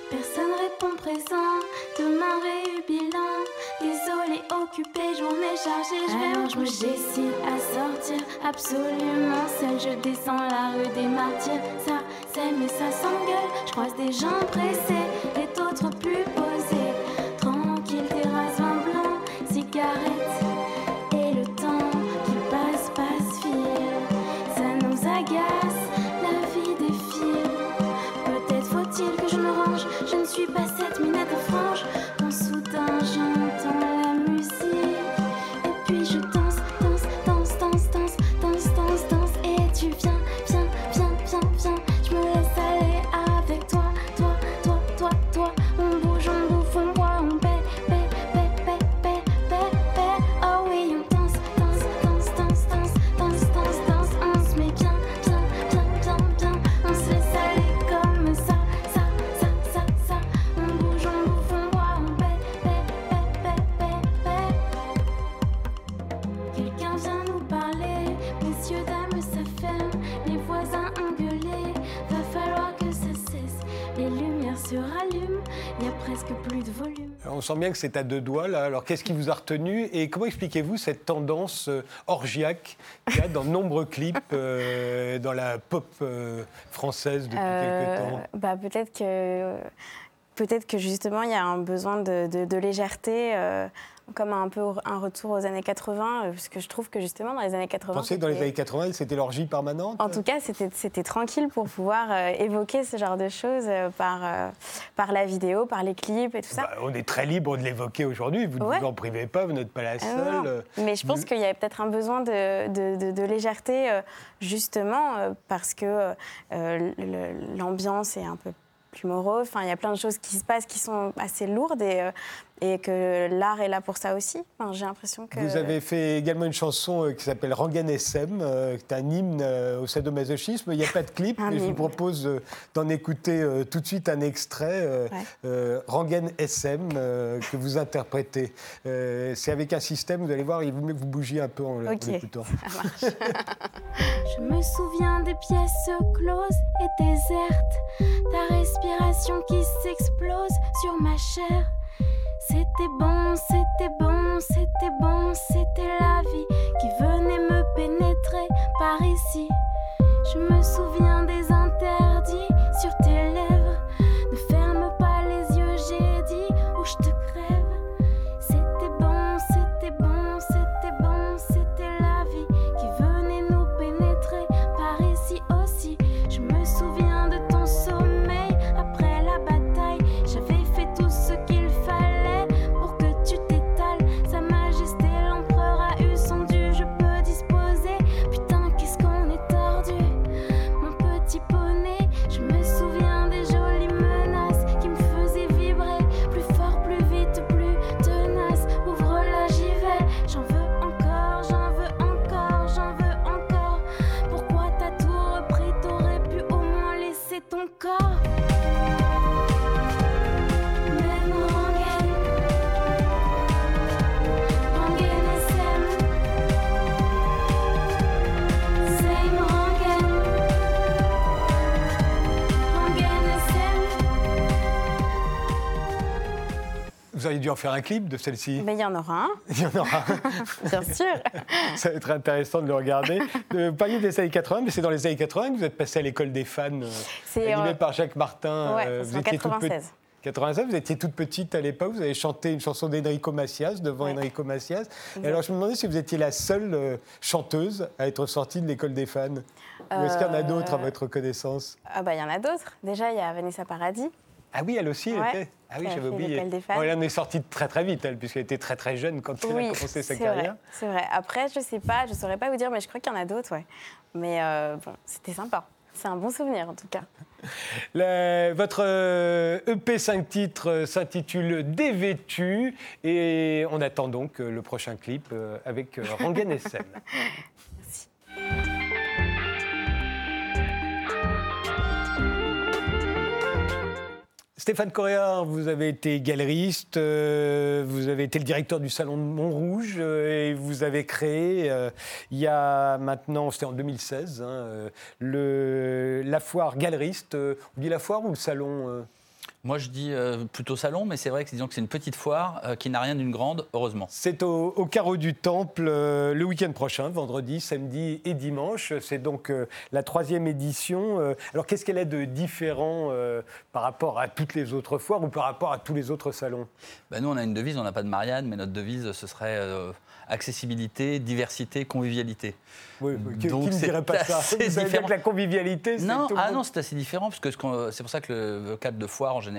personne répond présent, demain bilan, désolé, occupé, journée chargée, je vais je me décide à sortir, absolument seul, je descends la rue des martyrs, ça c'est mais ça s'engueule, je croise des gens pressés, et d'autres plus posés,
sent bien que c'est à deux doigts là. Alors qu'est-ce qui vous a retenu et comment expliquez-vous cette tendance euh, orgiaque qu'il y a dans de nombreux clips euh, dans la pop euh, française depuis quelques temps?
bah, Peut-être que peut-être que justement il y a un besoin de, de légèreté comme un peu un retour aux années 80, euh, parce que je trouve que justement dans les années 80.
Vous pensez que dans les années 80, c'était l'orgie permanente?
En tout cas, c'était tranquille pour pouvoir euh, évoquer ce genre de choses euh, par, par la vidéo, par les clips et tout ça.
Bah, on est très libre de l'évoquer aujourd'hui, vous ne vous en privez pas, vous n'êtes pas la seule.
Mais je pense qu'il y a peut-être un besoin de, de, de, légèreté, justement, parce que l'ambiance est un peu plus morose. Enfin, il y a plein de choses qui se passent qui sont assez lourdes et, et que l'art est là pour ça aussi. J'ai l'impression que...
Vous avez fait également une chanson euh, qui s'appelle Rangan SM, euh, qui est un hymne euh, au sadomasochisme. Il n'y a pas de clip, mais je vous propose d'en écouter tout de suite un extrait. Rangan SM, que vous interprétez. C'est avec un système, vous allez voir, il vaut mieux que vous bougiez un peu en l'écoutant.
je me souviens des pièces closes et désertes, ta respiration qui s'explose sur ma chair. C'était bon, c'était bon, c'était bon, c'était la vie qui venait me pénétrer par ici. Je me souviens des
avez dû en faire un clip de celle-ci.
Mais il y en aura un.
Il y en aura un.
Bien sûr.
Ça va être intéressant de le regarder. Vous parliez des années 80, mais c'est dans les années 80 que vous êtes passé à l'école des fans, euh, animé par Jacques Martin.
Ouais, vous étiez 96.
96, vous étiez toute petite à l'époque, vous avez chanté une chanson d'Enrico Macias, devant Enrico Macias. Et alors je me demandais si vous étiez la seule chanteuse à être sortie de l'école des fans. Ou est-ce qu'il y en a d'autres à votre connaissance?
Ah bah il y en a d'autres. Déjà, il y a Vanessa Paradis.
Ah oui, elle aussi, elle était. Ah oui, j'avais oublié. elle en est sortie très très vite, elle, puisqu'elle était très très jeune quand elle a commencé sa carrière.
C'est vrai. Après, je sais pas, je saurais pas vous dire, mais je crois qu'il y en a d'autres, ouais. Mais euh, bon, c'était sympa. C'est un bon souvenir en tout cas.
votre EP euh, e 5 titres euh, s'intitule Dévêtu et on attend donc le prochain clip avec Rangan SM. Stéphane Correa, vous avez été galeriste, euh, vous avez été le directeur du Salon de Montrouge euh, et vous avez créé, euh, il y a maintenant, c'était en 2016, hein, la foire galeriste. on dit la foire ou le salon
moi, je dis euh, plutôt salon, mais c'est vrai que, disons que c'est une petite foire euh, qui n'a rien d'une grande, heureusement.
C'est au, carreau du Temple euh, le week-end prochain, vendredi, samedi et dimanche. C'est donc la troisième édition. alors, qu'est-ce qu'elle a de différent par rapport à toutes les autres foires ou par rapport à tous les autres salons?
Ben, Nous, on a une devise, on n'a pas de Marianne, mais notre devise, ce serait accessibilité, diversité, convivialité.
Oui, qui, Donc, ne dirait pas ça? Vous que la convivialité,
c'est non, ah non, c'est assez différent, parce que c'est pour ça que le cadre de foire, en général,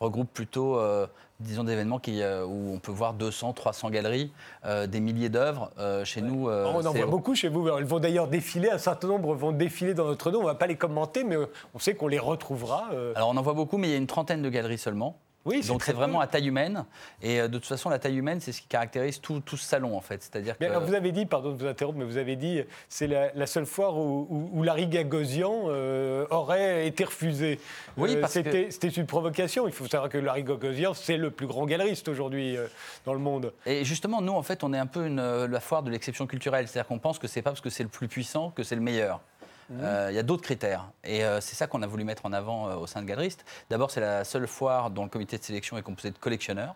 regroupe plutôt... Euh, disons, d'événements euh, où on peut voir 200, 300 galeries, euh, des milliers d'œuvres. chez nous.
on en voit beaucoup chez vous. Elles vont d'ailleurs défiler, un certain nombre vont défiler dans notre dos. On ne va pas les commenter, mais on sait qu'on les retrouvera.
Alors on en voit beaucoup, mais il y a une trentaine de galeries seulement. Oui, Donc c'est vraiment à taille humaine. Et euh, de toute façon, la taille humaine, c'est ce qui caractérise tout, tout ce salon, en fait. C'est-à-dire
que... vous avez dit, pardon de vous interrompre, mais vous avez dit, c'est la, seule foire où, où, Larry Gagosian euh, aurait été refusé.
Oui, euh, parce
c'était, que... c'était une provocation. Il faut savoir que Larry Gagosian, c'est le plus grand galeriste aujourd'hui dans le monde.
Et justement, nous, en fait, on est un peu une, la foire de l'exception culturelle. C'est-à-dire qu'on pense que c'est pas parce que c'est le plus puissant que c'est le meilleur. Euh, il y a d'autres critères. Et euh, c'est ça qu'on a voulu mettre en avant euh, au sein de Galeriste. D'abord, c'est la seule foire dont le comité de sélection est composé de collectionneurs.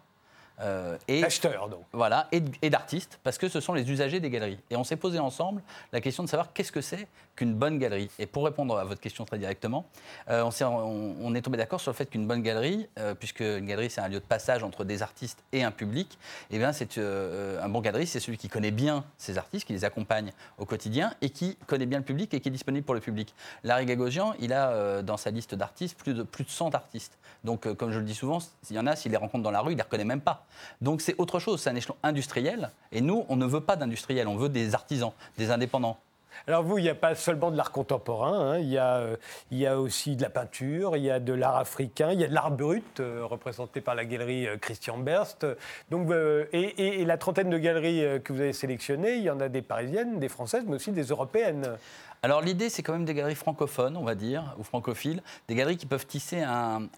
Et, Acheteurs, donc.
Voilà, et, d'artistes, parce que ce sont les usagers des galeries. Et on s'est posé ensemble la question de savoir qu'est-ce que c'est qu'une bonne galerie. Et pour répondre à votre question très directement, euh, on, est, tombé d'accord sur le fait qu'une bonne galerie, euh, puisque une galerie c'est un lieu de passage entre des artistes et un public, eh bien c'est un bon galeriste, c'est celui qui connaît bien ces artistes, qui les accompagne au quotidien et qui connaît bien le public et qui est disponible pour le public. Larry Gagosian, il a dans sa liste d'artistes plus de, plus de 100 artistes. Donc, comme je le dis souvent, s'il y en a, s'il les rencontre dans la rue, il ne les reconnaît même pas. Donc c'est autre chose, c'est un échelon industriel. Et nous, on ne veut pas d'industriels, on veut des artisans, des indépendants.
Alors vous, il n'y a pas seulement de l'art contemporain, hein. il, y a, euh, il, y a, aussi de la peinture, il y a de l'art africain, il y a de l'art brut, euh, représenté par la galerie euh, Christian Berst. Donc, et, la trentaine de galeries que vous avez sélectionnées, il y en a des parisiennes, des françaises, mais aussi des européennes.
Alors l'idée, c'est quand même des galeries francophones, on va dire, ou francophiles, des galeries qui peuvent tisser un,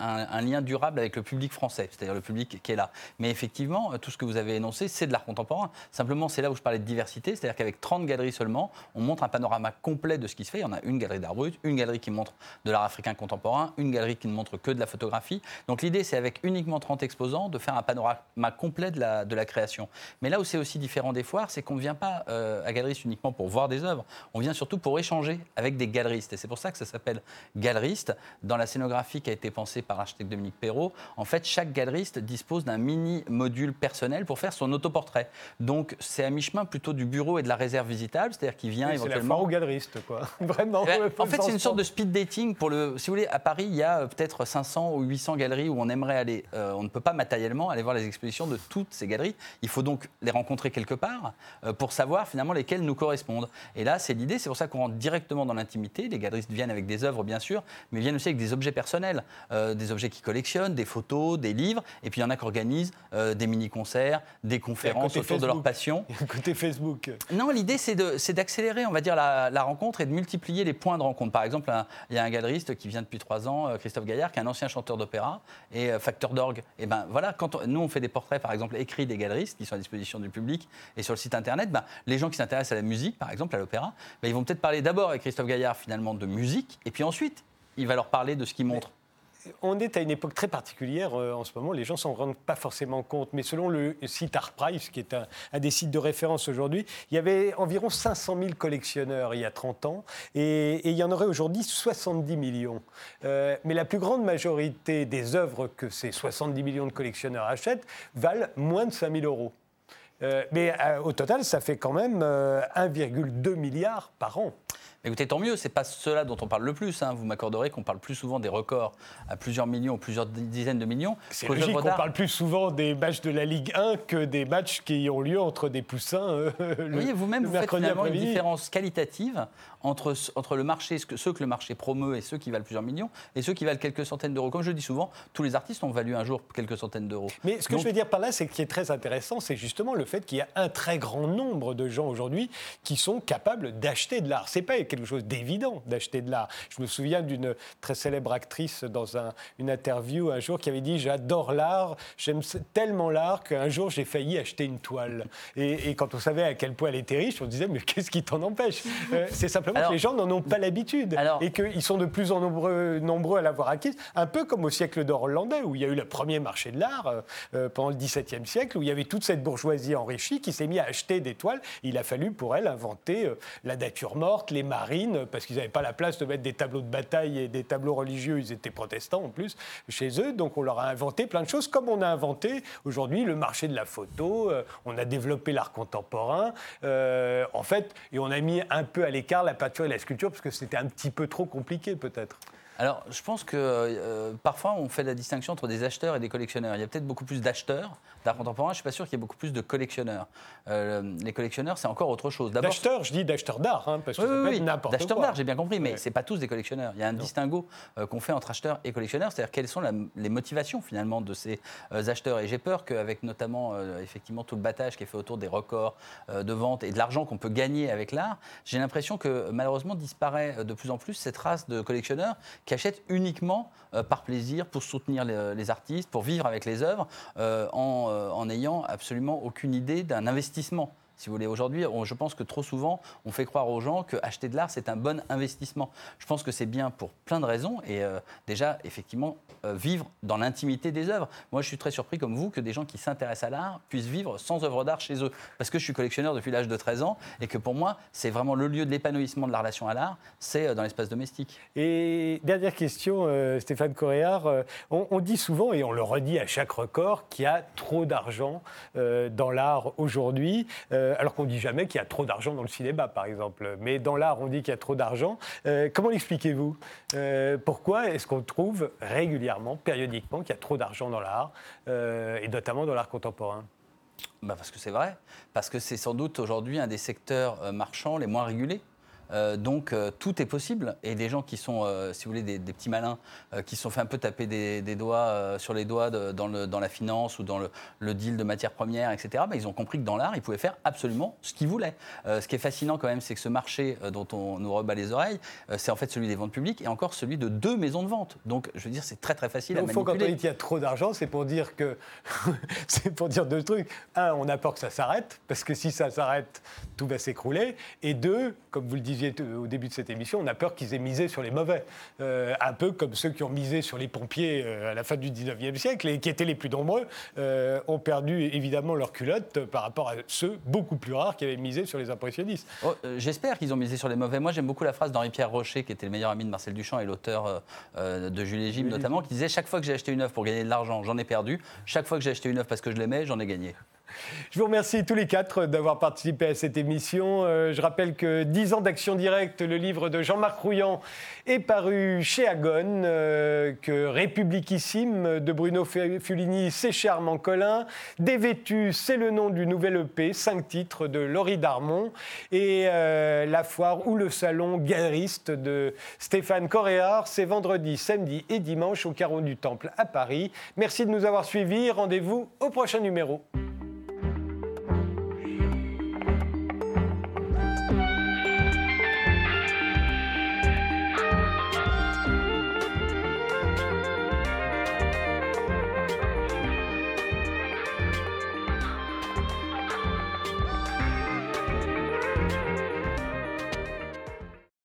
lien durable avec le public français, c'est-à-dire le public qui est là. Mais effectivement, tout ce que vous avez énoncé, c'est de l'art contemporain. Simplement, c'est là où je parlais de diversité, c'est-à-dire qu'avec 30 galeries seulement, on montre un panorama complet de ce qui se fait. Il y en a une galerie d'art brut, une galerie qui montre de l'art africain contemporain, une galerie qui ne montre que de la photographie. Donc l'idée, c'est avec uniquement 30 exposants, de faire un panorama complet de la, création. Mais là où c'est aussi différent des foires, c'est qu'on ne vient pas euh, à Galeries uniquement pour voir des œuvres, on vient surtout pour échanger avec des galeristes. Et c'est pour ça que ça s'appelle galeriste. Dans la scénographie qui a été pensée par l'architecte Dominique Perrault, en fait, chaque galeriste dispose d'un mini module personnel pour faire son autoportrait. Donc, c'est à mi-chemin plutôt du bureau et de la réserve visitable, c'est-à-dire qu'il vient éventuellement.
C'est la au galeriste, quoi. Vraiment.
Eh ben, en fait, c'est une sorte de speed dating pour le. Si vous voulez, à Paris, il y a euh, peut-être 500 ou 800 galeries où on aimerait aller. Euh, on ne peut pas matériellement aller voir les expositions de toutes ces galeries. Il faut donc les rencontrer quelque part euh, pour savoir finalement lesquelles nous correspondent. Et là, c'est l'idée. C'est pour ça qu'on rentre directement dans l'intimité. Les galeristes viennent avec des œuvres, bien sûr, mais viennent aussi avec des objets personnels, euh, des objets qu'ils collectionnent, des photos, des livres. Et puis il y en a qui organisent euh, des mini-concerts, des conférences autour de leur passion.
Côté Facebook.
Non, l'idée, c'est d'accélérer, on va dire, la, rencontre et de multiplier les points de rencontre. Par exemple, il y a un galeriste qui vient depuis trois ans, euh, Christophe Gaillard, qui est un ancien chanteur d'opéra et facteur d'orgue. Et ben voilà, quand nous, on fait des portraits, par exemple, écrits des galeristes qui sont à disposition du public et sur le site internet, ben, les gens qui s'intéressent à la musique, par exemple, à l'opéra, ben, ils vont peut-être parler d'abord avec Christophe Gaillard finalement de musique, et puis ensuite, il va leur parler de ce qu'il montre.
on est à une époque très particulière euh, en ce moment. Les gens s'en rendent pas forcément compte. Mais selon le site ArtPrice, qui est un, des sites de référence aujourd'hui, il y avait environ 500 000 collectionneurs il y a 30 ans. Et, il y en aurait aujourd'hui 70 millions. Euh, mais la plus grande majorité des œuvres que ces 70 millions de collectionneurs achètent valent moins de 5 000 euros. Euh, mais au total, ça fait quand même 1,2 milliard par an.
Écoutez, tant mieux, c'est pas cela dont on parle le plus. Hein. Vous m'accorderez qu'on parle plus souvent des records à plusieurs millions, plusieurs dizaines de millions.
C'est logique qu'on parle plus souvent des matchs de la Ligue 1 que des matchs qui ont lieu entre des poussins. Euh,
oui, vous-même, vous faites finalement une différence qualitative entre, entre le marché, ceux que le marché promeut et ceux qui valent plusieurs millions, et ceux qui valent quelques centaines d'euros. Comme je le dis souvent, tous les artistes ont valu un jour quelques centaines d'euros.
Mais ce que je veux dire par là, c'est ce qui est très intéressant, c'est justement le fait qu'il y a un très grand nombre de gens aujourd'hui qui sont capables d'acheter de l'art. C'est pas quelque chose d'évident d'acheter de l'art. Je me souviens d'une très célèbre actrice dans un, une interview un jour qui avait dit J'adore l'art, j'aime tellement l'art qu'un jour j'ai failli acheter une toile. Et, quand on savait à quel point elle était riche, on disait Mais qu'est-ce qui t'en empêche? Euh, C'est simplement que les gens n'en ont pas l'habitude. Et qu'ils sont de plus en nombreux, nombreux à l'avoir acquise. Un peu comme au siècle d'or hollandais, où il y a eu le premier marché de l'art euh, euh, pendant le XVIIe siècle, où il y avait toute cette bourgeoisie enrichie qui s'est mise à acheter des toiles. Il a fallu pour elle inventer la nature morte, les parce qu'ils n'avaient pas la place de mettre des tableaux de bataille et des tableaux religieux. Ils étaient protestants en plus chez eux. Donc on leur a inventé plein de choses, comme on a inventé aujourd'hui le marché de la photo. Euh, on a développé l'art contemporain. Euh, en fait, et on a mis un peu à l'écart la peinture et la sculpture parce que c'était un petit peu trop compliqué peut-être.
Alors, je pense que euh, parfois on fait la distinction entre des acheteurs et des collectionneurs. Il y a peut-être beaucoup plus d'acheteurs d'art contemporain. Je ne suis pas sûr qu'il y ait beaucoup plus de collectionneurs. Euh, les collectionneurs, c'est encore autre chose.
D'acheteurs, je dis d'acheteurs d'art, hein, parce que oui, oui, n'importe
quoi. D'acheteurs d'art, j'ai bien compris, mais ce n'est pas tous des collectionneurs. Il y a un distinguo euh, qu'on fait entre acheteurs et collectionneurs, c'est-à-dire quelles sont les motivations finalement de ces acheteurs. Et j'ai peur qu'avec notamment effectivement tout le battage qui est fait autour des records de vente et de l'argent qu'on peut gagner avec l'art, j'ai l'impression que malheureusement disparaît de plus en plus cette race de collectionneurs qui achètent uniquement euh, par plaisir, pour soutenir les, artistes, pour vivre avec les œuvres, euh, euh, en n'ayant absolument aucune idée d'un investissement si vous voulez. Aujourd'hui, je pense que trop souvent, on fait croire aux gens que acheter de l'art, c'est un bon investissement. Je pense que c'est bien pour plein de raisons. Et euh, déjà, effectivement, euh, vivre dans l'intimité des œuvres. Moi, je suis très surpris, comme vous, que des gens qui s'intéressent à l'art puissent vivre sans œuvre d'art chez eux. Parce que je suis collectionneur depuis l'âge de 13 ans et que pour moi, c'est vraiment le lieu de l'épanouissement de la relation à l'art, c'est euh, dans l'espace domestique.
Et dernière question, Stéphane Coréard. On, on, dit souvent, et on le redit à chaque record, qu'il y a trop d'argent dans l'art aujourd'hui. Euh, alors qu'on ne dit jamais qu'il y a trop d'argent dans le cinéma, par exemple. Mais dans l'art, on dit qu'il y a trop d'argent. Euh, comment l'expliquez-vous? Euh, Pourquoi est-ce qu'on trouve régulièrement, périodiquement, qu'il y a trop d'argent dans l'art, et notamment dans l'art contemporain?
Bah parce que c'est vrai, parce que c'est sans doute aujourd'hui un des secteurs marchands les moins régulés. Euh, donc euh, tout est possible. Et des gens qui sont, euh, si vous voulez, des, petits malins, qui se sont fait un peu taper des, doigts sur les doigts dans, le, dans, la finance ou dans le, deal de matières premières, etc., bah, ils ont compris que dans l'art, ils pouvaient faire absolument ce qu'ils voulaient. ce qui est fascinant quand même, c'est que ce marché dont on nous rebat les oreilles, c'est en fait celui des ventes publiques et encore celui de deux maisons de vente. Donc je veux dire, c'est très très facile à manipuler.
Quand on dit qu'il y a trop d'argent, c'est pour dire que c'est pour dire deux trucs. Un, on a peur que ça s'arrête, parce que si ça s'arrête, tout va s'écrouler. Et deux, comme vous le disiez au début de cette émission, on a peur qu'ils aient misé sur les mauvais. Euh, un peu comme ceux qui ont misé sur les pompiers euh, à la fin du 19e siècle et qui étaient les plus nombreux, euh, ont perdu évidemment leur culotte par rapport à ceux beaucoup plus rares qui avaient misé sur les impressionnistes.
Oh, j'espère qu'ils ont misé sur les mauvais. Moi, j'aime beaucoup la phrase d'Henri-Pierre Rocher, qui était le meilleur ami de Marcel Duchamp et l'auteur de Jules et Jim notamment, qui disait Chaque fois que j'ai acheté une œuvre pour gagner de l'argent, j'en ai perdu. Chaque fois que j'ai acheté une œuvre parce que je l'aimais, j'en ai gagné.
Je vous remercie tous les quatre d'avoir participé à cette émission. Euh, je rappelle que 10 ans d'action directe, le livre de Jean-Marc Rouillant, est paru chez Agone, euh, que Républiquissime de Bruno Fulini, c'est chez Armand Collin. Dévêtu, c'est le nom du nouvel EP, cinq titres de Laurie Darmon. Et euh, La Foire ou le Salon galeriste de Stéphane Coréard, c'est vendredi, samedi et dimanche au Carreau du Temple à Paris. Merci de nous avoir suivis. Rendez-vous au prochain numéro.